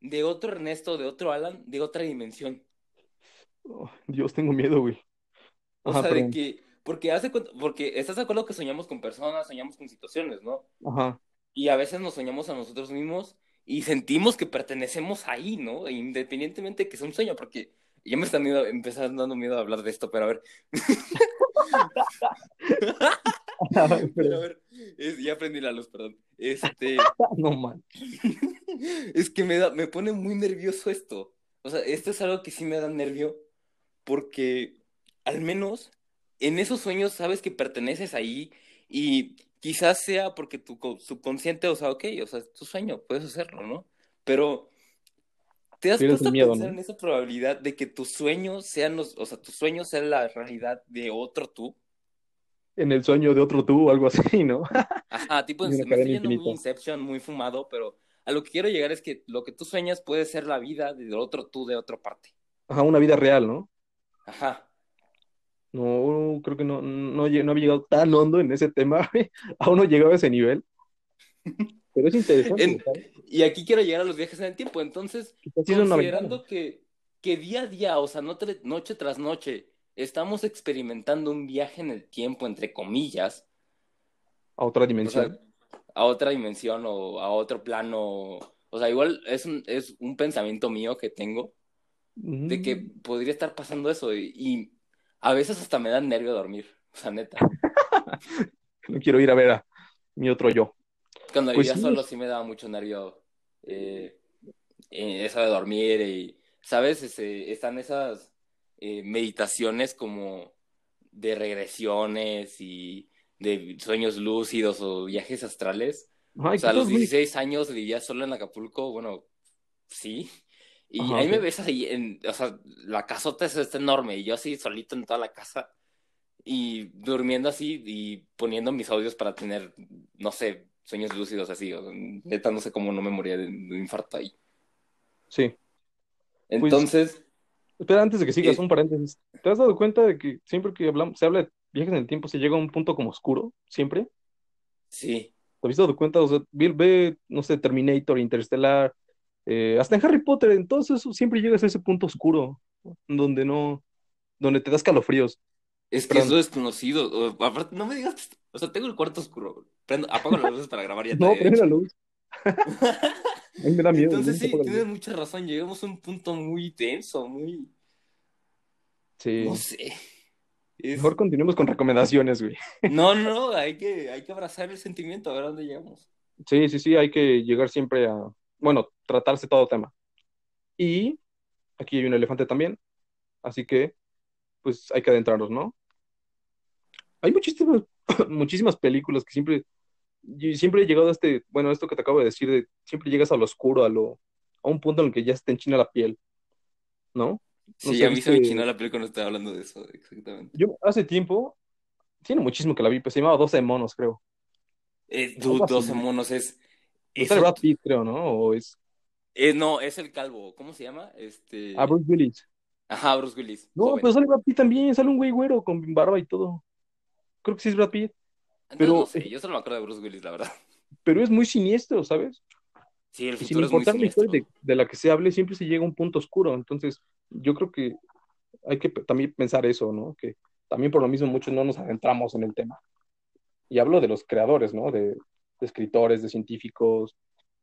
de otro Ernesto, de otro Alan, de otra dimensión. Oh, Dios, tengo miedo, güey. O sea, de que, porque hace, porque estás de acuerdo que soñamos con personas, soñamos con situaciones, ¿no? Ajá. Y a veces nos soñamos a nosotros mismos y sentimos que pertenecemos ahí, ¿no? E Independientemente de que sea un sueño, porque ya me están miedo, empezando dando miedo a hablar de esto, pero a ver, pero a ver, es- ya aprendí la luz, perdón. Este, no, man. es que me da, me pone muy nervioso esto. O sea, esto es algo que sí me da nervio, porque al menos en esos sueños sabes que perteneces ahí y quizás sea porque tu co- subconsciente, o sea, ok, o sea, es tu sueño, puedes hacerlo, ¿no? Pero te has puesto miedo, a pensar ¿no? en esa probabilidad de que tus sueños sean los, o sea, tus sueños sean la realidad de otro tú. En el sueño de otro tú o algo así, ¿no? Ajá, tipo, me estoy yendo muy. Inception, muy fumado, pero a lo que quiero llegar es que lo que tú sueñas puede ser la vida de otro tú de otra parte. Ajá, una vida real, ¿no? Ajá. No, creo que no, no, no había llegado tan hondo en ese tema. Aún no llegaba a ese nivel. Pero es interesante. Y aquí quiero llegar a los viajes en el tiempo. Entonces, considerando que, que día a día, o sea, no noche tras noche, estamos experimentando un viaje en el tiempo, entre comillas, A otra o dimensión. sea, a otra dimensión o a otro plano. O sea, igual es un, es un pensamiento mío que tengo de que Mm. podría estar pasando eso y, y a veces hasta me da nervio dormir, o sea, neta. No quiero ir a ver a mi otro yo. Cuando Pues vivía sí. solo sí me daba mucho nervio eh, eh, eso de dormir y ¿sabes? Ese- están esas eh, meditaciones como de regresiones y de sueños lúcidos o viajes astrales. O sea, a los es muy- 16 años vivía solo en Acapulco, bueno, sí. Y Ajá, ahí me ves ahí, en, o sea, la casota es, está enorme y yo así solito en toda la casa y durmiendo así y poniendo mis audios para tener, no sé, sueños lúcidos así. O sea, neta, no sé cómo no me moría de, un infarto ahí. Sí. Entonces, Espera, antes de que sigas, Eh. un paréntesis. ¿Te has dado cuenta de que siempre que hablamos, se habla de viajes en el tiempo, se llega a un punto como oscuro? ¿Siempre? sí, ¿Te has dado cuenta? O sea, Bill ve, no sé, Terminator, Interstellar, eh, hasta en Harry Potter, en todo eso siempre llegas a ese punto oscuro, donde no, donde te das escalofríos. es que Perdón. es desconocido. O- aparte, no me digas, o sea, tengo el cuarto oscuro. Prendo, apago las luces para grabar ya No, prende la luz. A mí me da miedo. Entonces sí, tienes mucha razón. Llegamos a un punto muy tenso, muy, Sí. no sé. Es- Mejor continuemos con recomendaciones, güey. No, no, hay que, hay que abrazar el sentimiento, a ver dónde llegamos. Sí, sí, sí, hay que llegar siempre a, bueno, tratarse todo tema. Y aquí hay un elefante también, así que, pues hay que adentrarnos, ¿no? Hay muchísimas, muchísimas películas que siempre, siempre he llegado a este, bueno, esto que te acabo de decir, de siempre llegas a lo oscuro, a lo, a un punto en el que ya se te enchina la piel, ¿no? Sí, sé, a mí se me ¿viste? chinó la película cuando estaba hablando de eso, exactamente. Yo hace tiempo, tiene muchísimo que la vi, pues se llamaba 12 monos, creo. Eh, dude, así. 12 monos es... Es eso- Brad Pitt, creo, ¿no? O es eh, no, es el calvo, ¿cómo se llama? Este... a Bruce Willis. Ajá, Bruce Willis. No, joven. pero sale Brad Pitt también, sale un güey güero con barba y todo. Creo que sí es Brad Pitt, pero- no sé, yo solo me acuerdo de Bruce Willis, la verdad. pero es muy siniestro, ¿sabes? Sí, el Y sin futuro es muy importar la historia de, de la que se hable, siempre se llega a un punto oscuro. Entonces, yo creo que hay que también pensar eso, ¿no? Que también por lo mismo muchos no nos adentramos en el tema. Y hablo de los creadores, ¿no? De, de escritores, de científicos,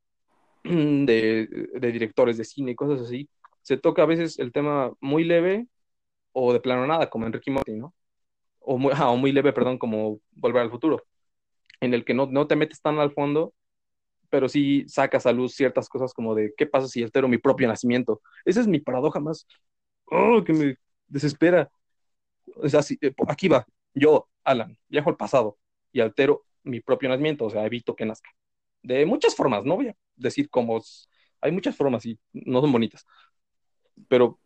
de, directores de cine, cosas así. Se toca a veces el tema muy leve o de plano nada, como Enrique Morty, ¿no? O muy, ajá, o muy leve, perdón, como Volver al Futuro, en el que no, no te metes tan al fondo, pero sí sacas a luz ciertas cosas como de qué pasa si altero mi propio nacimiento. Esa es mi paradoja más, oh, que me desespera. O sea, sí, eh, aquí va, yo, Alan, viajo al pasado y altero mi propio nacimiento, o sea, evito que nazca. De muchas formas, no voy a decir cómo, hay muchas formas y no son bonitas, pero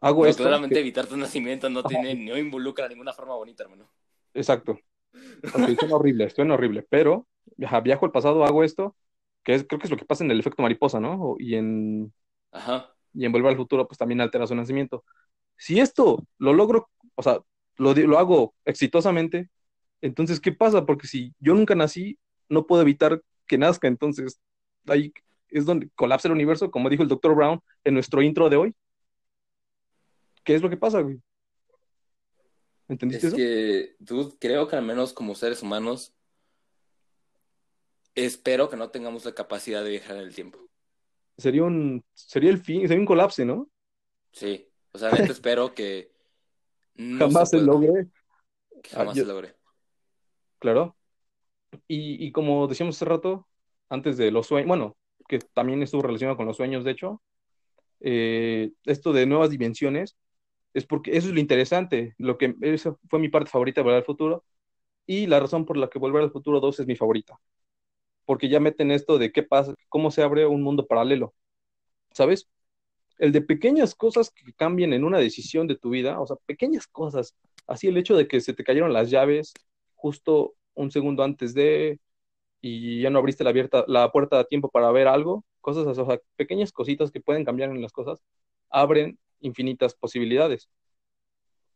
hago No, esto. claramente que- evitar tu nacimiento no tiene, no involucra ninguna forma bonita, hermano. Exacto. Ok, suena horrible, suena horrible, pero ajá, viajo al pasado, hago esto, que es, creo que es lo que pasa en el efecto mariposa, ¿no? Y en, Ajá. y en Volver al Futuro, pues también altera su nacimiento. Si esto lo logro, o sea, lo, lo hago exitosamente, entonces, ¿qué pasa? Porque si yo nunca nací, no puedo evitar que nazca, entonces ahí es donde colapsa el universo, como dijo el Dr. Brown en nuestro intro de hoy. ¿Qué es lo que pasa, güey? ¿Entendiste Es eso? que, dude, creo que al menos como seres humanos, espero que no tengamos la capacidad de viajar en el tiempo. Sería un, sería el fin, sería un colapse, ¿no? Sí. O sea, espero que no Jamás se pueda, logre, que jamás Ah, yo- se logre. Claro. Y, como decíamos hace rato, antes de los sueños, bueno, que también estuvo relacionado con los sueños, de hecho, eh, esto de nuevas dimensiones, es porque eso es lo interesante, lo que esa fue mi parte favorita de Volver al Futuro, y la razón por la que Volver al Futuro 2 es mi favorita, porque ya meten esto de qué pasa, cómo se abre un mundo paralelo, ¿sabes? El de pequeñas cosas que cambien en una decisión de tu vida, o sea, pequeñas cosas, así el hecho de que se te cayeron las llaves justo un segundo antes de, y ya no abriste la, abierta, la puerta a tiempo para ver algo, cosas así, o sea, pequeñas cositas que pueden cambiar en las cosas, abren infinitas posibilidades.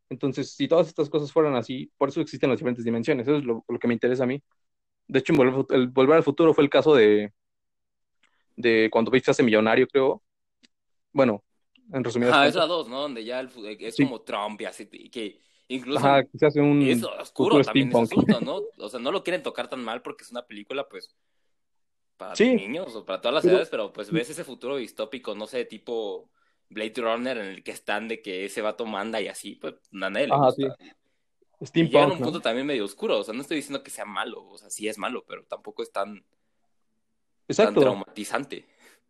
Entonces, si todas estas cosas fueran así, por eso existen las diferentes dimensiones, eso es lo, lo que me interesa a mí. De hecho, Volver, el Volver al Futuro fue el caso de, de cuando Bates se hace millonario, creo. Bueno, en resumidas Ajá, es la 2, ¿no? Donde ya el es Sí. como Trump y así, que incluso Ajá, hace un es oscuro también steampunk. asunto, ¿no? O sea, no lo quieren tocar tan mal porque es una película, pues, para Sí. niños o para todas las Pero- edades, pero pues ves ese futuro distópico, no sé, tipo Blade Runner en el que están de que ese vato manda y así, pues nadie le Ajá, gusta. Y llega a Steampunk, un ¿no? punto también medio oscuro, o sea, no estoy diciendo que sea malo, o sea, sí es malo, pero tampoco es tan, tan Exacto. traumatizante.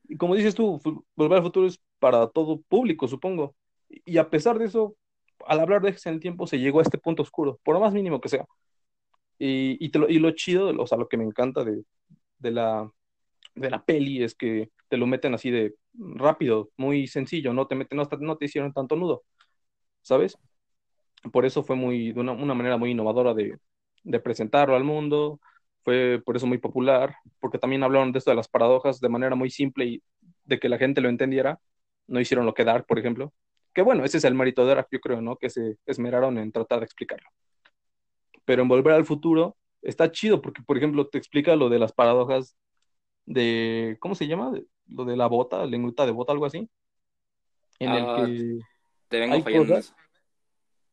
Y como dices tú, Volver al Futuro es para todo público, supongo. Y a pesar de eso, al hablar de viajes en el tiempo, se llegó a este punto oscuro, por lo más mínimo que sea. Y, y, te lo, y lo chido, o sea, lo que me encanta de, de, la, de la peli es que te lo meten así de rápido, muy sencillo, no te meten, no, no te hicieron tanto nudo, ¿sabes? Por eso fue muy, de una, una manera muy innovadora de, de presentarlo al mundo, fue por eso muy popular, porque también hablaron de esto de las paradojas de manera muy simple y de que la gente lo entendiera, no hicieron lo que Dark, por ejemplo, que bueno, ese es el mérito de Dark, yo creo, ¿no? Que se esmeraron en tratar de explicarlo. Pero en Volver al Futuro está chido porque, por ejemplo, te explica lo de las paradojas de, ¿cómo se llama? Lo de la bota, lengüita de bota, algo así. En el Ah, que Te vengo hay fallando cosas,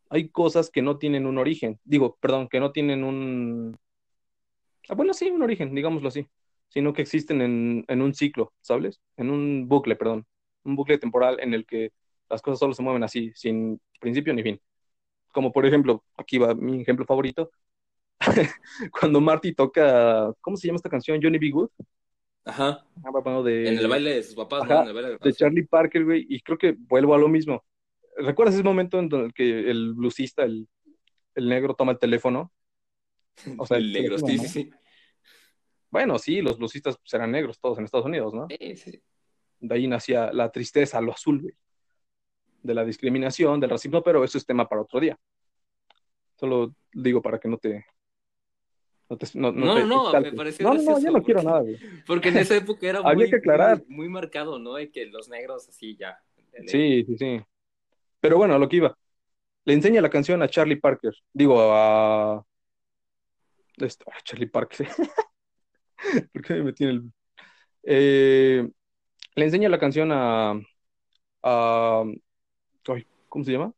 hay cosas que no tienen un origen. Digo, perdón, que no tienen un... Ah, bueno, sí, un origen, digámoslo así. Sino que existen en, en un ciclo, ¿sabes? En un bucle, perdón. Un bucle temporal en el que las cosas solo se mueven así, sin principio ni fin. Como por ejemplo, aquí va mi ejemplo favorito, cuando Marty toca, ¿cómo se llama esta canción? Johnny B. Good. Ajá. Ah, de, En el baile de sus papás, ¿no? En el baile de de. Charlie Parker, güey, y creo que vuelvo a lo mismo. ¿Recuerdas ese momento en el que el bluesista, el, el negro, toma el teléfono? O sea, El negro, teléfono, sí, ¿no? sí, sí. Bueno, sí, los bluesistas eran negros todos en Estados Unidos, ¿no? Sí, sí. De ahí nacía la tristeza, lo azul, güey, de la discriminación, del racismo, pero eso es tema para otro día. Solo digo para que no te... No, te, no, no No, te no, me pareció no, no, gracioso, no quiero nada, güey. Porque en esa época era Había muy, que aclarar. muy, muy marcado, ¿no? De que los negros así ya. Sí, sí, sí. Pero bueno, a lo que iba. Le enseña la canción a Charlie Parker. Digo, a... esto, a Charlie Parker. ¿Por qué me metí en el... Eh, le enseña la canción a... a... ay, ¿Cómo se llama?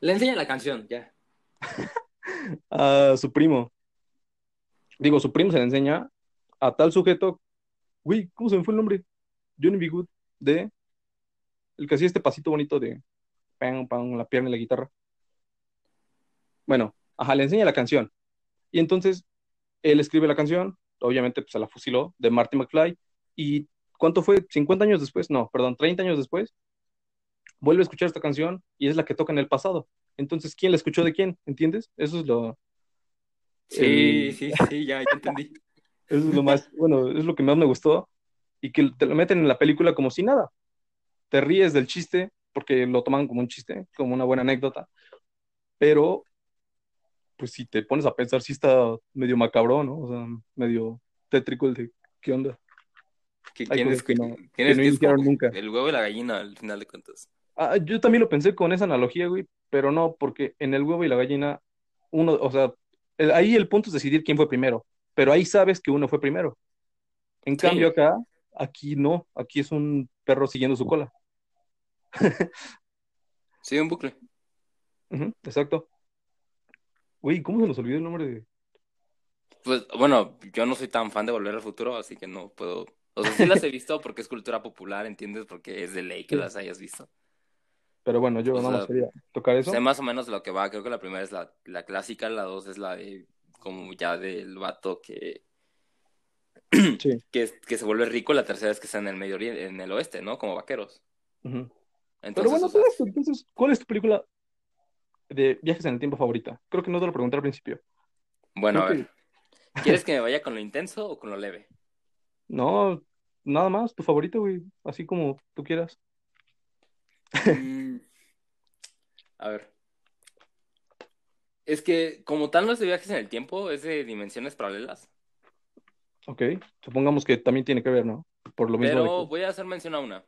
Le enseña la canción, ya. A su primo. Digo, su primo se le enseña a tal sujeto. Uy, ¿cómo se me fue el nombre? Johnny B. Good, de... El que hacía este pasito bonito de... Pam, pam, la pierna y la guitarra. Bueno, ajá, le enseña la canción. Y entonces él escribe la canción, obviamente pues se la fusiló, de Marty McFly. ¿Y cuánto fue? ¿50 años después? No, perdón, 30 años después. Vuelve a escuchar esta canción y es la que toca en el pasado. Entonces, ¿quién la escuchó de quién? ¿Entiendes? Eso es lo, Sí, El- sí, sí, ya, ya entendí. eso es lo más, bueno, es lo que más me gustó. Y que te lo meten en la película como si nada. Te ríes del chiste, porque lo toman como un chiste, como una buena anécdota. Pero, pues si te pones a pensar, sí está medio macabro, ¿no? O sea, medio tétrico el de, ¿qué onda? Hay quién es, que no- quién que es no que es iniciaron como nunca. El huevo y la gallina, al final de cuentas. Ah, yo también lo pensé con esa analogía, güey, pero no, porque en el huevo y la gallina, uno, o sea, el- ahí el punto es decidir quién fue primero, pero ahí sabes que uno fue primero. En Sí. cambio acá, aquí no, aquí es un perro siguiendo su cola. Sí, un bucle. Exacto. Uy, ¿cómo se nos olvidó el nombre de...? Pues bueno, yo no soy tan fan de Volver al Futuro, así que no puedo. O sea, sí las he visto porque es cultura popular, ¿entiendes? Porque es de ley que Sí. las hayas visto. Pero bueno, yo O nada sea, más quería tocar eso. Sé más o menos lo que va. Creo que la primera es la, la clásica, la dos es la de como ya del vato que, Sí. que, que se vuelve rico, la tercera es que está en el Medio Oriente, en el oeste, ¿no? Como vaqueros. Entonces, Pero bueno, o sea, entonces, ¿cuál es tu película de viajes en el tiempo favorita? Creo que no te lo pregunté al principio. bueno, a ver. ¿Quieres que me vaya con lo intenso o con lo leve? No, nada más, tu favorito, güey, así como tú quieras. A ver. Es que como tal no es de viajes en el tiempo, es de dimensiones paralelas. Ok, supongamos que también tiene que ver, ¿no? Por lo mismo de Pero voy a hacer mención a una.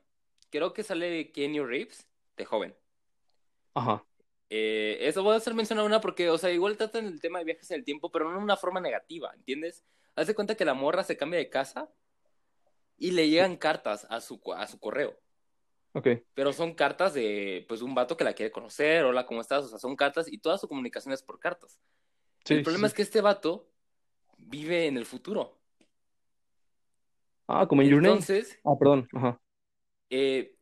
Creo que sale Kenny Reeves de joven. Ajá, Eh, eso voy a hacer mención a una porque, o sea, igual tratan el tema de viajes en el tiempo, pero no de una forma negativa, ¿entiendes? Haz de cuenta que la morra se cambia de casa y le llegan cartas a su, a su correo. Ok, Pero son cartas de, pues, un vato que la quiere conocer, hola, ¿cómo estás? O sea, son cartas y toda su comunicación es por cartas. sí, el problema sí, es que este vato vive en el futuro. Ah, como en Your Name. Entonces, Ah, perdón, ajá, eh,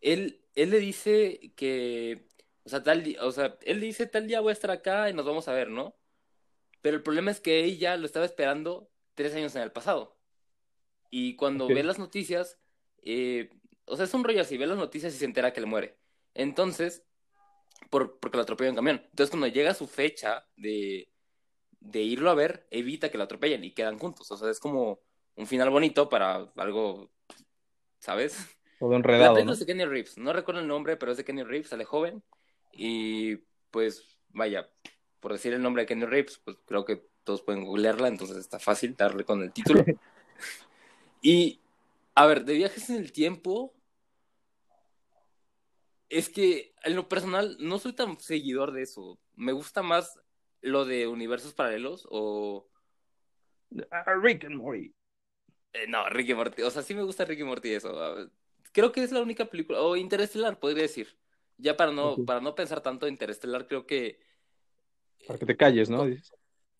él, él le dice que, o sea, tal, o sea, él dice tal día voy a estar acá y nos vamos a ver, ¿no? Pero el problema es que ella lo estaba esperando tres años en el pasado. Y cuando ve las noticias, eh, o sea, es un rollo así, ve las noticias y se entera que le muere. Entonces, por, porque lo atropella en camión. Entonces, cuando llega su fecha de, de irlo a ver, evita que lo atropellen y quedan juntos. O sea, es como un final bonito para algo, ¿sabes? Todo La enredado, película ¿no? es de Kenny Reeves, no recuerdo el nombre, pero es de Kenny Reeves, sale joven. Y pues, vaya, por decir el nombre de Kenny Reeves, pues creo que todos pueden googlearla, entonces está fácil darle con el título. y, a ver, de viajes en el tiempo, es que en lo personal no soy tan seguidor de eso. Me gusta más lo de universos paralelos o... Rick and Morty. eh, no, Ricky Morty. O sea, sí me gusta Ricky Morty eso. Creo que es la única película, o Interestelar, podría decir. Ya para no, para no pensar tanto en Interestelar, creo que... Para que te calles, ¿no?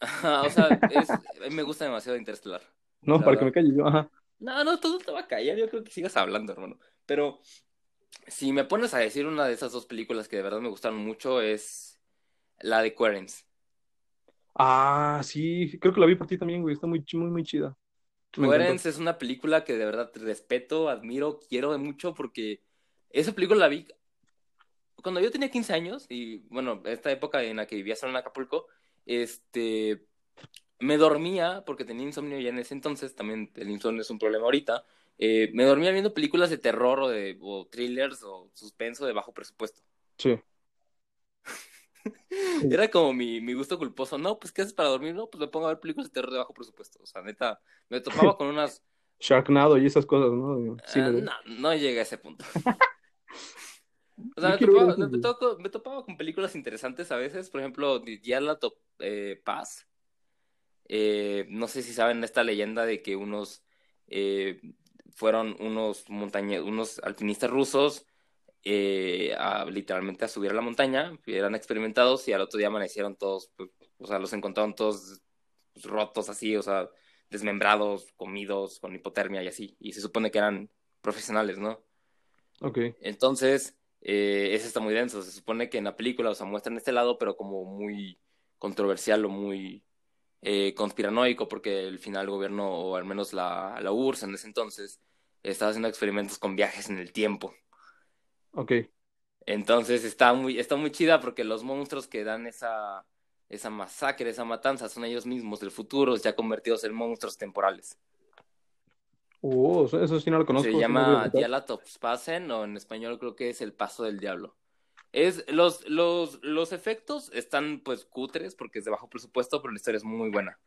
O sea, es- me gusta demasiado Interestelar. No, para que me calles yo, ajá. No, no, todo te va a callar. Yo creo que sigas hablando, hermano. Pero si me pones a decir una de esas dos películas que de verdad me gustaron mucho, es la de Coherence. Ah, sí, creo que la vi por ti también, güey. Está muy, ch- muy, muy chida. Coherence es una película que de verdad respeto, admiro, quiero mucho porque esa película la vi cuando yo tenía 15 años y bueno, esta época en la que vivía solo en Acapulco, este, me dormía porque tenía insomnio ya en ese entonces, también el insomnio es un problema ahorita, eh, me dormía viendo películas de terror o de o thrillers o suspenso de bajo presupuesto. Sí. Era como mi, mi gusto culposo. No, pues ¿qué haces para dormir? No, pues me pongo a ver películas de terror de bajo presupuesto. O sea, neta, me topaba con unas Sharknado y esas cosas, ¿no? Sí, Ah, me- no, no llegué a ese punto. O sea, me ver topaba, me, me con películas interesantes a veces. Por ejemplo, Diala Top eh, Paz. Eh, no sé si saben esta leyenda de que unos eh, fueron unos montañe unos alpinistas rusos eh, a, literalmente a subir a la montaña, eran experimentados y al otro día amanecieron todos, pues, o sea, los encontraron todos pues, rotos así, o sea, desmembrados, comidos, con hipotermia y así. Y se supone que eran profesionales, ¿no? Ok. Entonces, eh, ese está muy denso. Se supone que en la película, o sea, muestran este lado, pero como muy controversial o muy eh, conspiranoico, porque el final el gobierno, o al menos la, la URSS en ese entonces, estaba haciendo experimentos con viajes en el tiempo. Ok. Entonces está muy, está muy chida porque los monstruos que dan esa, esa masacre, esa matanza, son ellos mismos del futuro, ya convertidos en monstruos temporales. Oh, eso, sí no lo conozco. Se llama. Dialatopspasen o en español creo que es el paso del diablo. Es, los, los, los efectos están pues cutres porque es de bajo presupuesto, pero la historia es muy buena.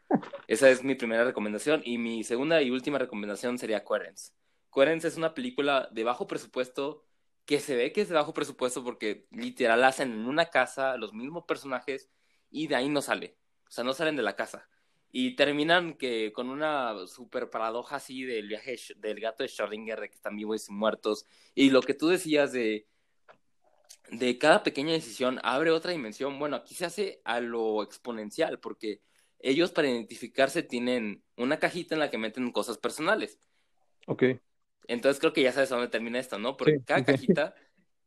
Esa es mi primera recomendación y mi segunda y última recomendación sería Coherence. Coherence es una película de bajo presupuesto que se ve que es de bajo presupuesto porque literal hacen en una casa los mismos personajes y de ahí no sale. O sea, no salen de la casa. Y terminan que con una super paradoja así del viaje del gato de Schrödinger, de que están vivos y muertos. Y lo que tú decías de, de cada pequeña decisión abre otra dimensión. Bueno, aquí se hace a lo exponencial, porque ellos para identificarse tienen una cajita en la que meten cosas personales. Ok. Entonces creo que ya sabes a dónde termina esto, ¿no? Porque Sí, cada cajita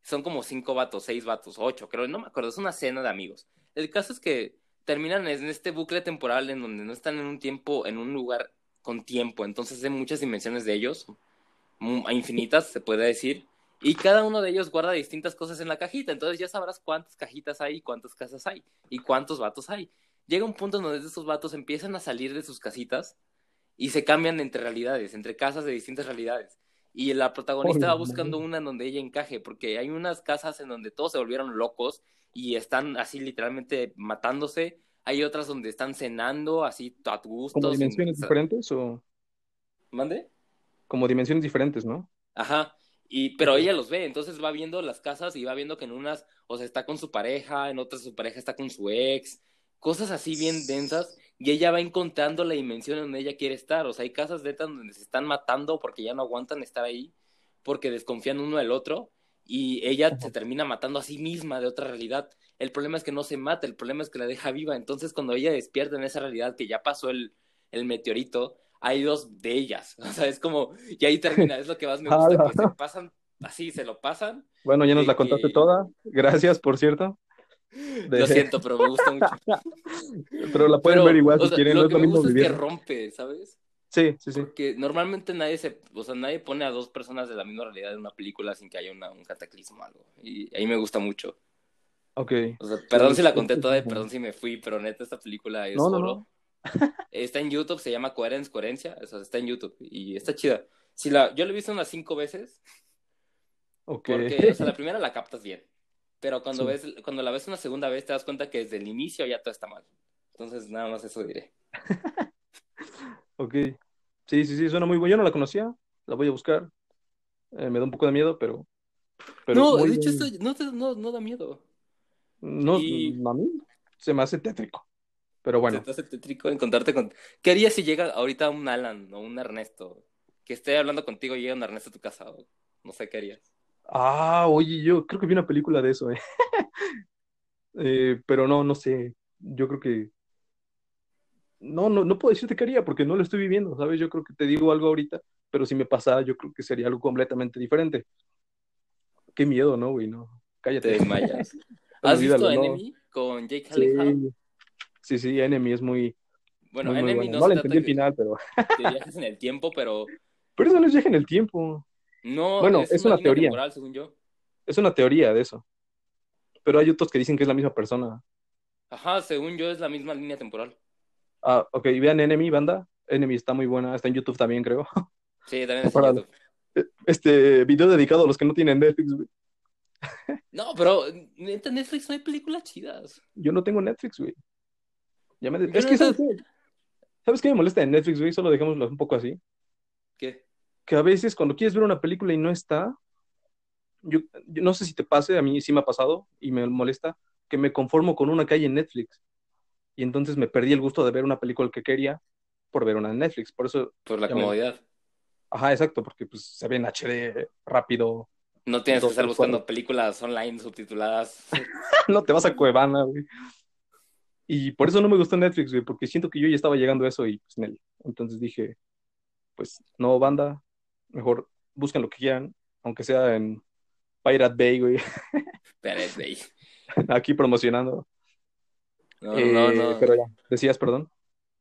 son como cinco vatos, seis vatos, ocho, creo, no me acuerdo, es una cena de amigos. El caso es que terminan en este bucle temporal en donde no están en un tiempo, en un lugar con tiempo, entonces hay muchas dimensiones de ellos, infinitas, se puede decir, y cada uno de ellos guarda distintas cosas en la cajita, entonces ya sabrás cuántas cajitas hay, cuántas casas hay, y cuántos vatos hay. Llega un punto en donde esos vatos empiezan a salir de sus casitas y se cambian entre realidades, entre casas de distintas realidades. Y la protagonista va buscando una en donde ella encaje, porque hay unas casas en donde todos se volvieron locos y están así literalmente matándose. Hay otras donde están cenando así a gusto. ¿Como dimensiones diferentes o ¿Mande? como dimensiones diferentes, no? Ajá. Y, pero ella los ve, entonces va viendo las casas y va viendo que en unas, o sea, está con su pareja, en otras su pareja está con su ex, cosas así bien densas, y ella va encontrando la dimensión en donde ella quiere estar. O sea, hay casas netas donde se están matando porque ya no aguantan estar ahí, porque desconfían uno del otro, y ella se termina matando a sí misma de otra realidad. El problema es que no se mata, el problema es que la deja viva. Entonces, cuando ella despierta en esa realidad que ya pasó el, el meteorito, hay dos de ellas. O sea, es como, y ahí termina, es lo que más me gusta, que se pasan así, se lo pasan. Bueno, ya nos la contaste que- toda. Gracias, por cierto. De- Lo siento, pero me gusta mucho. Pero la pueden Pero, ver igual si sea, quieren, no lo es que lo me mismo gusta es que rompe, ¿sabes? Sí, sí, sí. Porque normalmente nadie se, o sea, nadie pone a dos personas de la misma realidad en una película sin que haya una, un cataclismo o algo. Y ahí me gusta mucho. Ok. O sea, perdón Sí, si la conté toda y perdón si me fui, pero neta esta película es No, no, oro. no. Está en YouTube, se llama Coherence, Coherencia, o sea, está en YouTube y está chida. Si la, yo la he visto unas cinco veces, Ok. porque, o sea, la primera la captas bien, pero cuando Sí. ves, cuando la ves una segunda vez te das cuenta que desde el inicio ya todo está mal. Entonces, nada más eso diré. Ok. Sí, sí, sí, suena muy bueno. Yo no la conocía. La voy a buscar. Eh, me da un poco de miedo, pero. pero no, muy de hecho, esto no, no da miedo. No, y- a mí se me hace tétrico. Pero bueno, te hace tétrico encontrarte con... ¿Qué harías si llega ahorita un Alan o un Ernesto que esté hablando contigo y llega un Ernesto a tu casa? o No sé qué harías. ah, oye, yo creo que vi una película de eso, eh. Eh, pero no, no sé. Yo creo que no, no, no puedo decirte qué haría porque no lo estoy viviendo, ¿sabes? Yo creo que te digo algo ahorita, pero si me pasara, yo creo que sería algo completamente diferente. Qué miedo, ¿no, güey? No, Te cállate. desmayas. ¿Has visto no. Enemy con Jake Gyllenhaal? Sí, sí, sí, Enemy es muy, Bueno, muy, muy Enemy buena. no, No le entendí el final, pero. viajes en el tiempo, pero Pero eso no es viaje en el tiempo. no Bueno, es una línea teoría. temporal, según yo. Es una teoría de eso. Pero hay otros que dicen que es la misma persona. Ajá, según yo es la misma línea temporal. Ah, ok, vean Enemy, banda. Enemy está muy buena, está en YouTube también, creo. Sí, también es en. YouTube. Este video dedicado a los que no tienen Netflix, güey. No, pero en Netflix no hay películas chidas. Yo no tengo Netflix, güey. Ya me- Es no que, ¿sabes qué? ¿Sabes qué me molesta en Netflix, güey? Solo dejémoslo un poco así. ¿Qué? Que a veces cuando quieres ver una película y no está, yo, yo no sé si te pase, a mí sí me ha pasado y me molesta, que me conformo con una que hay en Netflix. Y entonces me perdí el gusto de ver una película que quería por ver una en Netflix. Por eso, Por la me- comodidad. ajá, exacto, porque pues se ve en HD rápido. No tienes que estar buscando películas online subtituladas. no te vas a Cuevana, güey. Y por eso no me gustó Netflix, güey, porque siento que yo ya estaba llegando a eso y pues Nel. Entonces dije, pues no, banda, mejor busquen lo que quieran, aunque sea en Pirate Bay, güey, Espérate, güey. aquí promocionando. No, Eh, no, no. Pero ya, decías, perdón.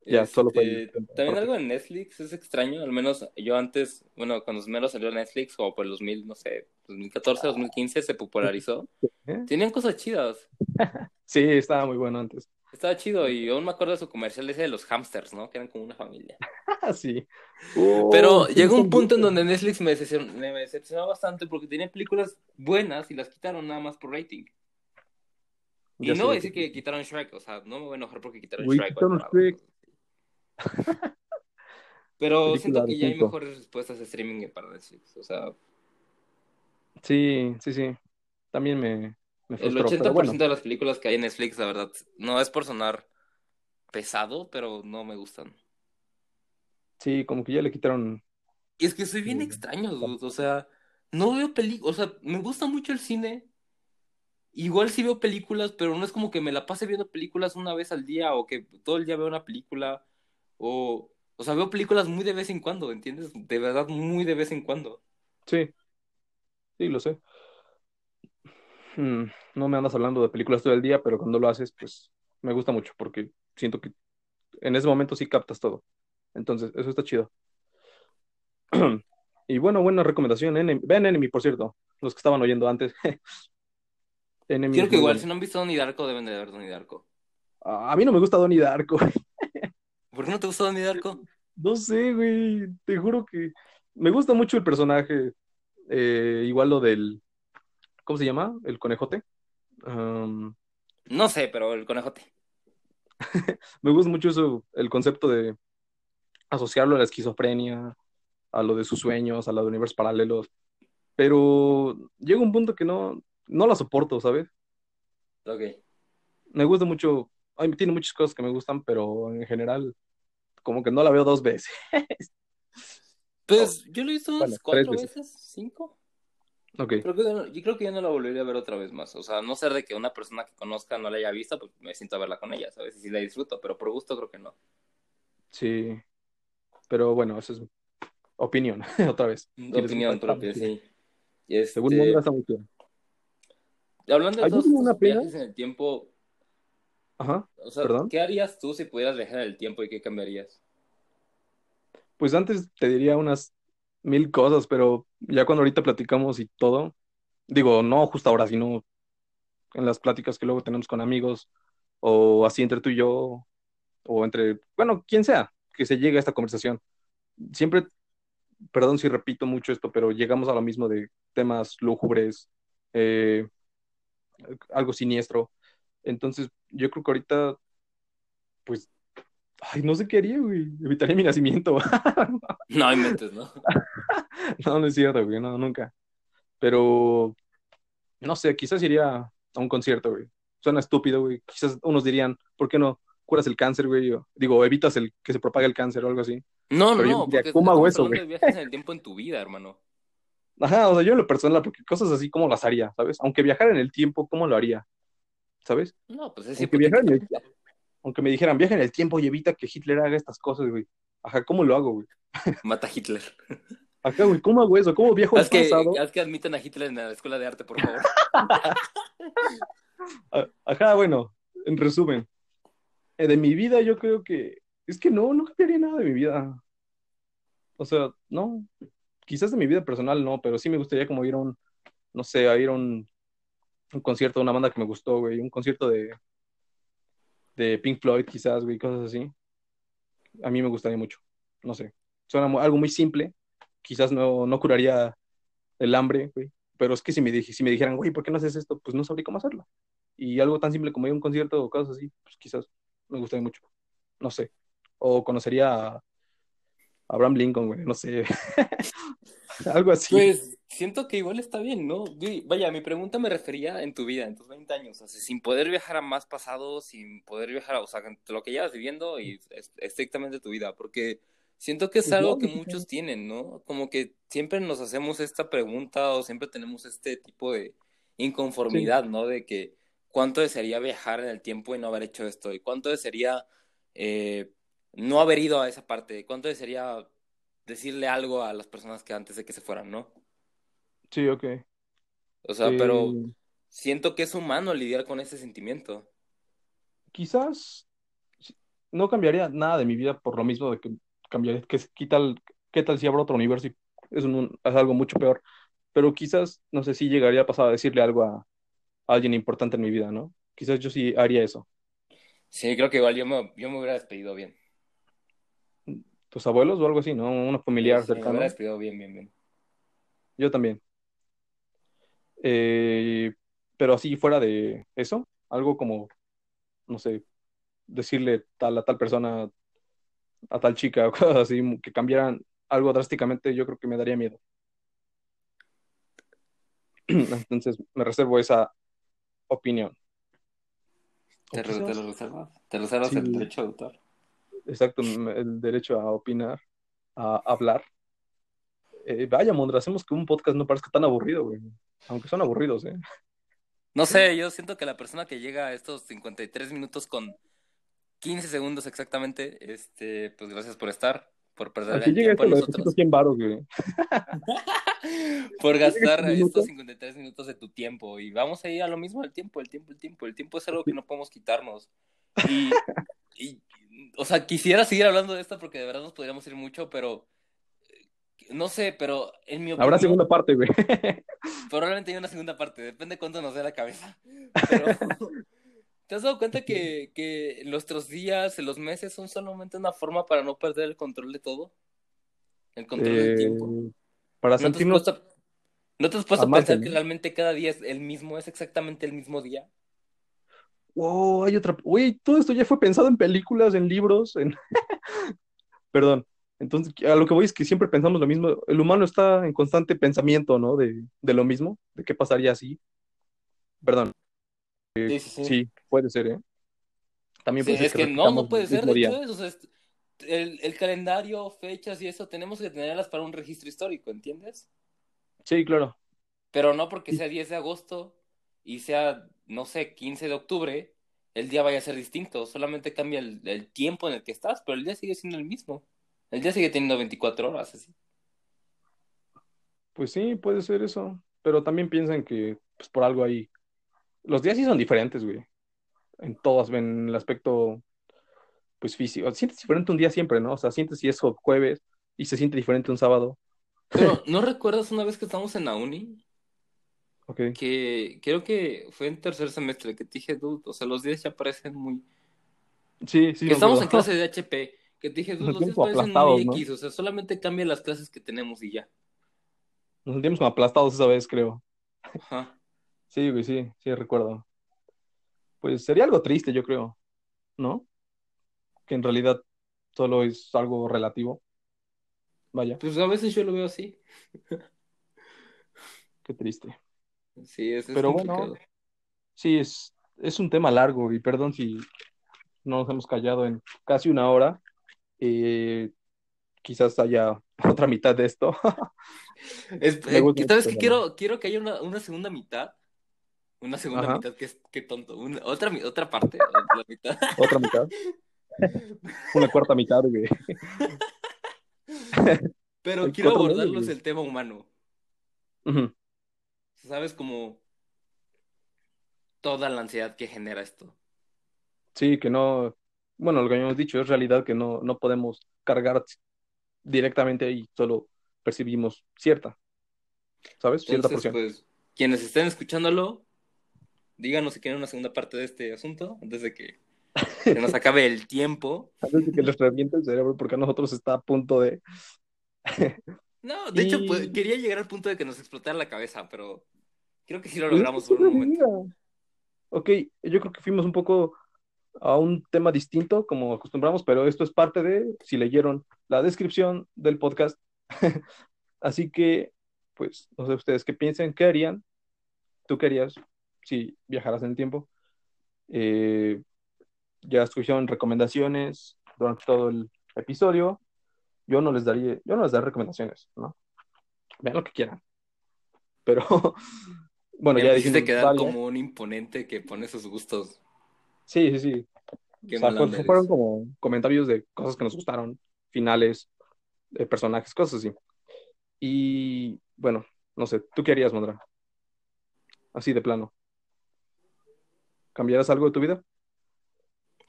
Ya, solo fue- Este, También algo en Netflix es extraño, al menos yo antes, bueno, cuando primero salió Netflix, como por el 2000, no sé, 2014, 2015, se popularizó. ¿Eh? Tenían cosas chidas. Sí, estaba muy bueno antes. Estaba chido y aún me acuerdo de su comercial ese de los hamsters, ¿no? Que eran como una familia. Ah, sí. Oh, Pero sí, llegó un punto en donde Netflix me decepcionó, me decepcionó bastante porque tenían películas buenas y las quitaron nada más por rating. Y Ya no voy a decir que quitaron Shrek, o sea, no me voy a enojar porque quitaron Shrek. quitaron. Shrek. Pero Película siento que ya hay mejores respuestas de streaming para Netflix. O sea, Sí, sí, sí. También me, me el frustró, 80% pero bueno. de las películas que hay en Netflix, la verdad, no es por sonar pesado, pero no me gustan. Sí, como que ya le quitaron. Y es que soy bien extraño, dude, O sea, no veo películas. O sea, me gusta mucho el cine. Igual sí veo películas, pero no es como que me la pase viendo películas una vez al día o que todo el día veo una película. O, o sea, veo películas muy de vez en cuando, ¿entiendes? De verdad, muy de vez en cuando. Sí, sí, lo sé. Mm, no me andas hablando de películas todo el día, pero cuando lo haces, pues me gusta mucho porque siento que en ese momento sí captas todo. Entonces, eso está chido. Y bueno, buena recomendación. Enemy. Vean Enemy, por cierto, los que estaban oyendo antes. Enemy es que igual, si no han visto Donnie Darko, deben de ver Donnie Darko. A mí no me gusta Donnie Darko. ¿Por qué no te gusta Donnie Darko? No sé, güey. Te juro que me gusta mucho el personaje. Eh, igual lo del. ¿Cómo se llama? El conejote. Um, No sé, pero el conejote. me gusta mucho eso, el concepto de asociarlo a la esquizofrenia, a lo de sus sueños, a lo de universos paralelos. Pero llega un punto que no, no la soporto, ¿sabes? Ok. Me gusta mucho. Ay, tiene muchas cosas que me gustan, pero en general, como que no la veo dos veces. Pues yo lo he visto unas Bueno, cuatro veces, cinco. Ok. Creo que, no- yo creo que ya no la volvería a ver otra vez más. O sea, no ser de que una persona que conozca no la haya visto, pues me siento a verla con ella, ¿sabes? Y sí la disfruto, pero por gusto creo que no. Sí. Pero bueno, eso es opinión, otra vez. Les Opinión propia, sí. Y este, Según hablando de yo tengo una viajes en el tiempo, Ajá. o sea, ¿Perdón? ¿qué harías tú si pudieras viajar en el tiempo y qué cambiarías? Pues antes te diría unas mil cosas, pero ya cuando ahorita platicamos y todo, digo, no justo ahora, sino en las pláticas que luego tenemos con amigos o así entre tú y yo, o entre, bueno, quien sea, que se llegue a esta conversación. Siempre, perdón si repito mucho esto, pero llegamos a lo mismo de temas lúgubres, eh, algo siniestro. Entonces, yo creo que ahorita, pues, ay, no sé qué haría, güey. Evitaría mi nacimiento. No hay mentes, ¿no? no, no es cierto, güey, no, nunca. Pero, no sé, quizás iría a un concierto, güey. Suena estúpido, güey. Quizás unos dirían, ¿por qué no curas el cáncer, güey? O, digo, evitas el que se propague el cáncer o algo así. No, Pero yo no, diría, porque ¿cómo hago eso, de viajes en el tiempo en tu vida, hermano. Ajá, o sea, yo en lo personal, porque cosas así, ¿cómo las haría, sabes? Aunque viajara en el tiempo, ¿cómo lo haría? ¿Sabes? No, pues es Aunque, en el- aunque me dijeran, viaja en el tiempo y evita que Hitler haga estas cosas, güey. Ajá, ¿cómo lo hago, güey? Mata a Hitler. Ajá, güey, ¿cómo hago eso? ¿Cómo viajo al Haz que, pasado? haz que admitan a Hitler en la escuela de arte, por favor. A- Ajá, bueno, en resumen, eh, de mi vida yo creo que es que no, no cambiaría nada de mi vida. O sea, no, quizás de mi vida personal no, pero sí me gustaría como ir a un, no sé, a ir a un, un concierto de una banda que me gustó, güey, un concierto de, de Pink Floyd quizás, güey, cosas así. A mí me gustaría mucho, no sé. Suena algo muy simple, quizás no, no curaría el hambre, güey, pero es que si me, si me dijeran, güey, ¿por qué no haces esto? Pues no sabría cómo hacerlo. Y algo tan simple como ir a un concierto o cosas así, pues quizás me gustaría mucho. No sé. O conocería a Abraham Lincoln, güey, no sé. algo así. Pues siento que igual está bien, ¿no? Vaya, mi pregunta me refería en tu vida, en tus 20 años, sea, sin poder viajar a más pasado, sin poder viajar, a- o sea, lo que llevas viviendo y es- estrictamente tu vida, porque siento que es algo que muchos tienen, ¿no? Como que siempre nos hacemos esta pregunta o siempre tenemos este tipo de inconformidad, ¿no? De que cuánto desearía viajar en el tiempo y no haber hecho esto, y cuánto desearía eh, no haber ido a esa parte, cuánto desearía decirle algo a las personas que antes de que se fueran, ¿no? Sí, ok. O sea, Eh, pero siento que es humano lidiar con ese sentimiento. quizás no cambiaría nada de mi vida por lo mismo de que cambiaría, que qué tal, qué tal si abro otro universo y es, un- es algo mucho peor. Pero quizás, no sé si llegaría a pasar a decirle algo a, a alguien importante en mi vida, ¿no? Quizás yo sí haría eso. Sí, creo que igual yo me, yo me hubiera despedido bien. ¿Tus abuelos o algo así, no? Una familiar Sí, me cercano. hubiera despedido bien, bien, bien. Yo también. Eh, pero así fuera de eso, algo como, no sé, decirle tal a tal persona, a tal chica o cosas así, que cambiaran algo drásticamente, yo creo que me daría miedo. Entonces me reservo esa opinión. Te, re- lo reservas. Te reservas Sí. el derecho de autor. Exacto, el derecho a opinar, a hablar. Eh, vaya, Mondra, hacemos que un podcast no parezca tan aburrido, güey. Aunque son aburridos, ¿eh? No sé, yo siento que la persona que llega a estos 53 minutos con 15 segundos exactamente, este, pues gracias por estar, por perder el tiempo a nosotros, 100 varos, güey. por gastar estos 53 minutos de tu tiempo. Y vamos a ir a lo mismo, el tiempo, el tiempo, el tiempo. El tiempo es algo que no podemos quitarnos. Y, y, o sea, quisiera seguir hablando de esto porque de verdad nos podríamos ir mucho, pero eh, no sé, pero en mi Habrá opinión, segunda parte, güey. probablemente hay una segunda parte, depende cuánto nos dé la cabeza. Pero, ¿te has dado cuenta que, que nuestros días, los meses son solamente una forma para no perder el control de todo? El control del Eh, tiempo. para ¿No te has sentirnos puesto, ¿no te has puesto a pensar que realmente cada día es el mismo, es exactamente el mismo día? Wow, hay otra. Güey, todo esto ya fue pensado en películas, en libros, en. Perdón. Entonces, a lo que voy es que siempre pensamos lo mismo. El humano está en constante pensamiento, ¿no? De, de lo mismo, de qué pasaría así. Perdón, Sí, sí, sí. sí, puede ser, ¿eh? También Sí, puede ser es que no, no puede ser, de hecho, eso, o sea, es- el, el calendario, fechas y eso, tenemos que tenerlas para un registro histórico, ¿entiendes? Sí, claro. Pero no porque Sí. sea 10 de agosto y sea, no sé, 15 de octubre, el día vaya a ser distinto, solamente cambia el, el tiempo en el que estás, pero el día sigue siendo el mismo. El día sigue teniendo 24 horas, así. Pues sí, puede ser eso. Pero también piensan que, pues por algo ahí. Los días sí son diferentes, güey. En todas, en el aspecto, pues físico. Sientes diferente un día siempre, ¿no? O sea, sientes si es jueves, y se siente diferente un sábado. Pero, ¿no recuerdas una vez que estábamos en la uni? Ok. Que creo que fue en tercer semestre que te dije, dude, o sea, los días ya parecen muy... Sí, sí. que estamos en clase de HP, que te dije, dude, los días parecen muy ¿no? X, o sea, solamente cambia las clases que tenemos y ya. Nos sentimos como aplastados esa vez, creo. Ajá. Sí, güey, sí, sí, recuerdo. Pues sería algo triste, yo creo, ¿no? Que en realidad solo es algo relativo. Vaya, Pues a veces yo lo veo así. qué triste. Sí, es, es Pero bueno. Sí, es, es un tema largo y perdón si no nos hemos callado en casi una hora. Eh, quizás haya otra mitad de esto. Es- eh, ¿Sabes qué? el Quiero, quiero que haya una, una segunda mitad. Una segunda Ajá. mitad que es que tonto. Una- otra, otra parte, la mitad. Otra mitad. Una cuarta mitad, güey. Pero quiero abordarlos el tema humano. ¿Sabes? Como toda la ansiedad que genera esto. Sí, que no, bueno, lo que habíamos dicho es realidad que no, no podemos cargar directamente ahí, solo percibimos cierta, ¿sabes? Cierta Entonces, porción. pues, quienes estén escuchándolo, díganos si quieren una segunda parte de este asunto antes de que se nos acabe el tiempo. Antes de que les reviente el cerebro, porque a nosotros está a punto de... No, de hecho, pues, quería llegar al punto de que nos explotara la cabeza, pero creo que sí lo Pues es logramos por un momento. llega. Ok, yo creo que fuimos un poco a un tema distinto, como acostumbramos, pero esto es parte de, si leyeron la descripción del podcast. Así que, pues, no sé ustedes qué piensen, qué harían, tú querías, si viajaras en el tiempo. Eh, ya escucharon recomendaciones durante todo el episodio. Yo no les daría, yo no les daré recomendaciones, ¿no? Vean lo que quieran. Pero, bueno, Me ya dijimos quedar varias. como un imponente que pone sus gustos. Sí, sí, sí. O sea, fueron como comentarios de cosas que nos gustaron, finales, de personajes, cosas así. Y bueno, no sé, ¿tú qué harías, Mondra? Así de plano. ¿Cambiarás algo de tu vida?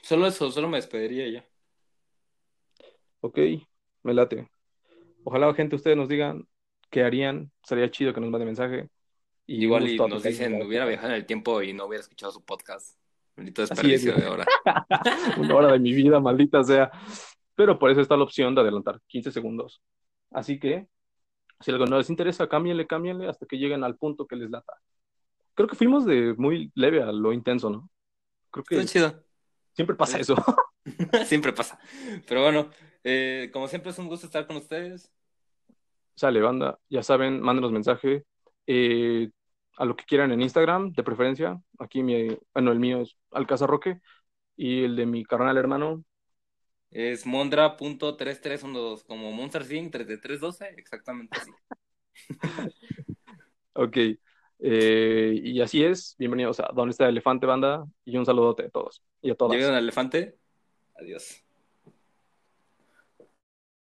Solo eso, solo me despediría ya. Ok, me late. Ojalá, gente, ustedes nos digan qué harían. Sería chido que nos manden mensaje. Y Igual y nos dicen, hubiera viajado en el tiempo y no hubiera escuchado su podcast. Es, desperdicio de hora. una hora de mi vida, maldita sea. Pero por eso está la opción de adelantar 15 segundos. Así que, si algo no les interesa, cámbienle, cámbienle hasta que lleguen al punto que les lata. Creo que fuimos de muy leve a lo intenso, ¿no? Creo que Está chido. siempre pasa eso. Siempre pasa. Pero bueno, eh, como siempre es un gusto estar con ustedes. Sale, banda. Ya saben, mándenos mensaje eh, a lo que quieran en Instagram, de preferencia. Aquí, mi, bueno, el mío es Alcázar Roque y el de mi carnal hermano. Es mondra.3312, como Monster Inc. 3312, exactamente así. Ok. Eh, y así es. Bienvenidos a Donde está el elefante, banda. Y un saludote a todos y a todas. Un elefante. Adiós.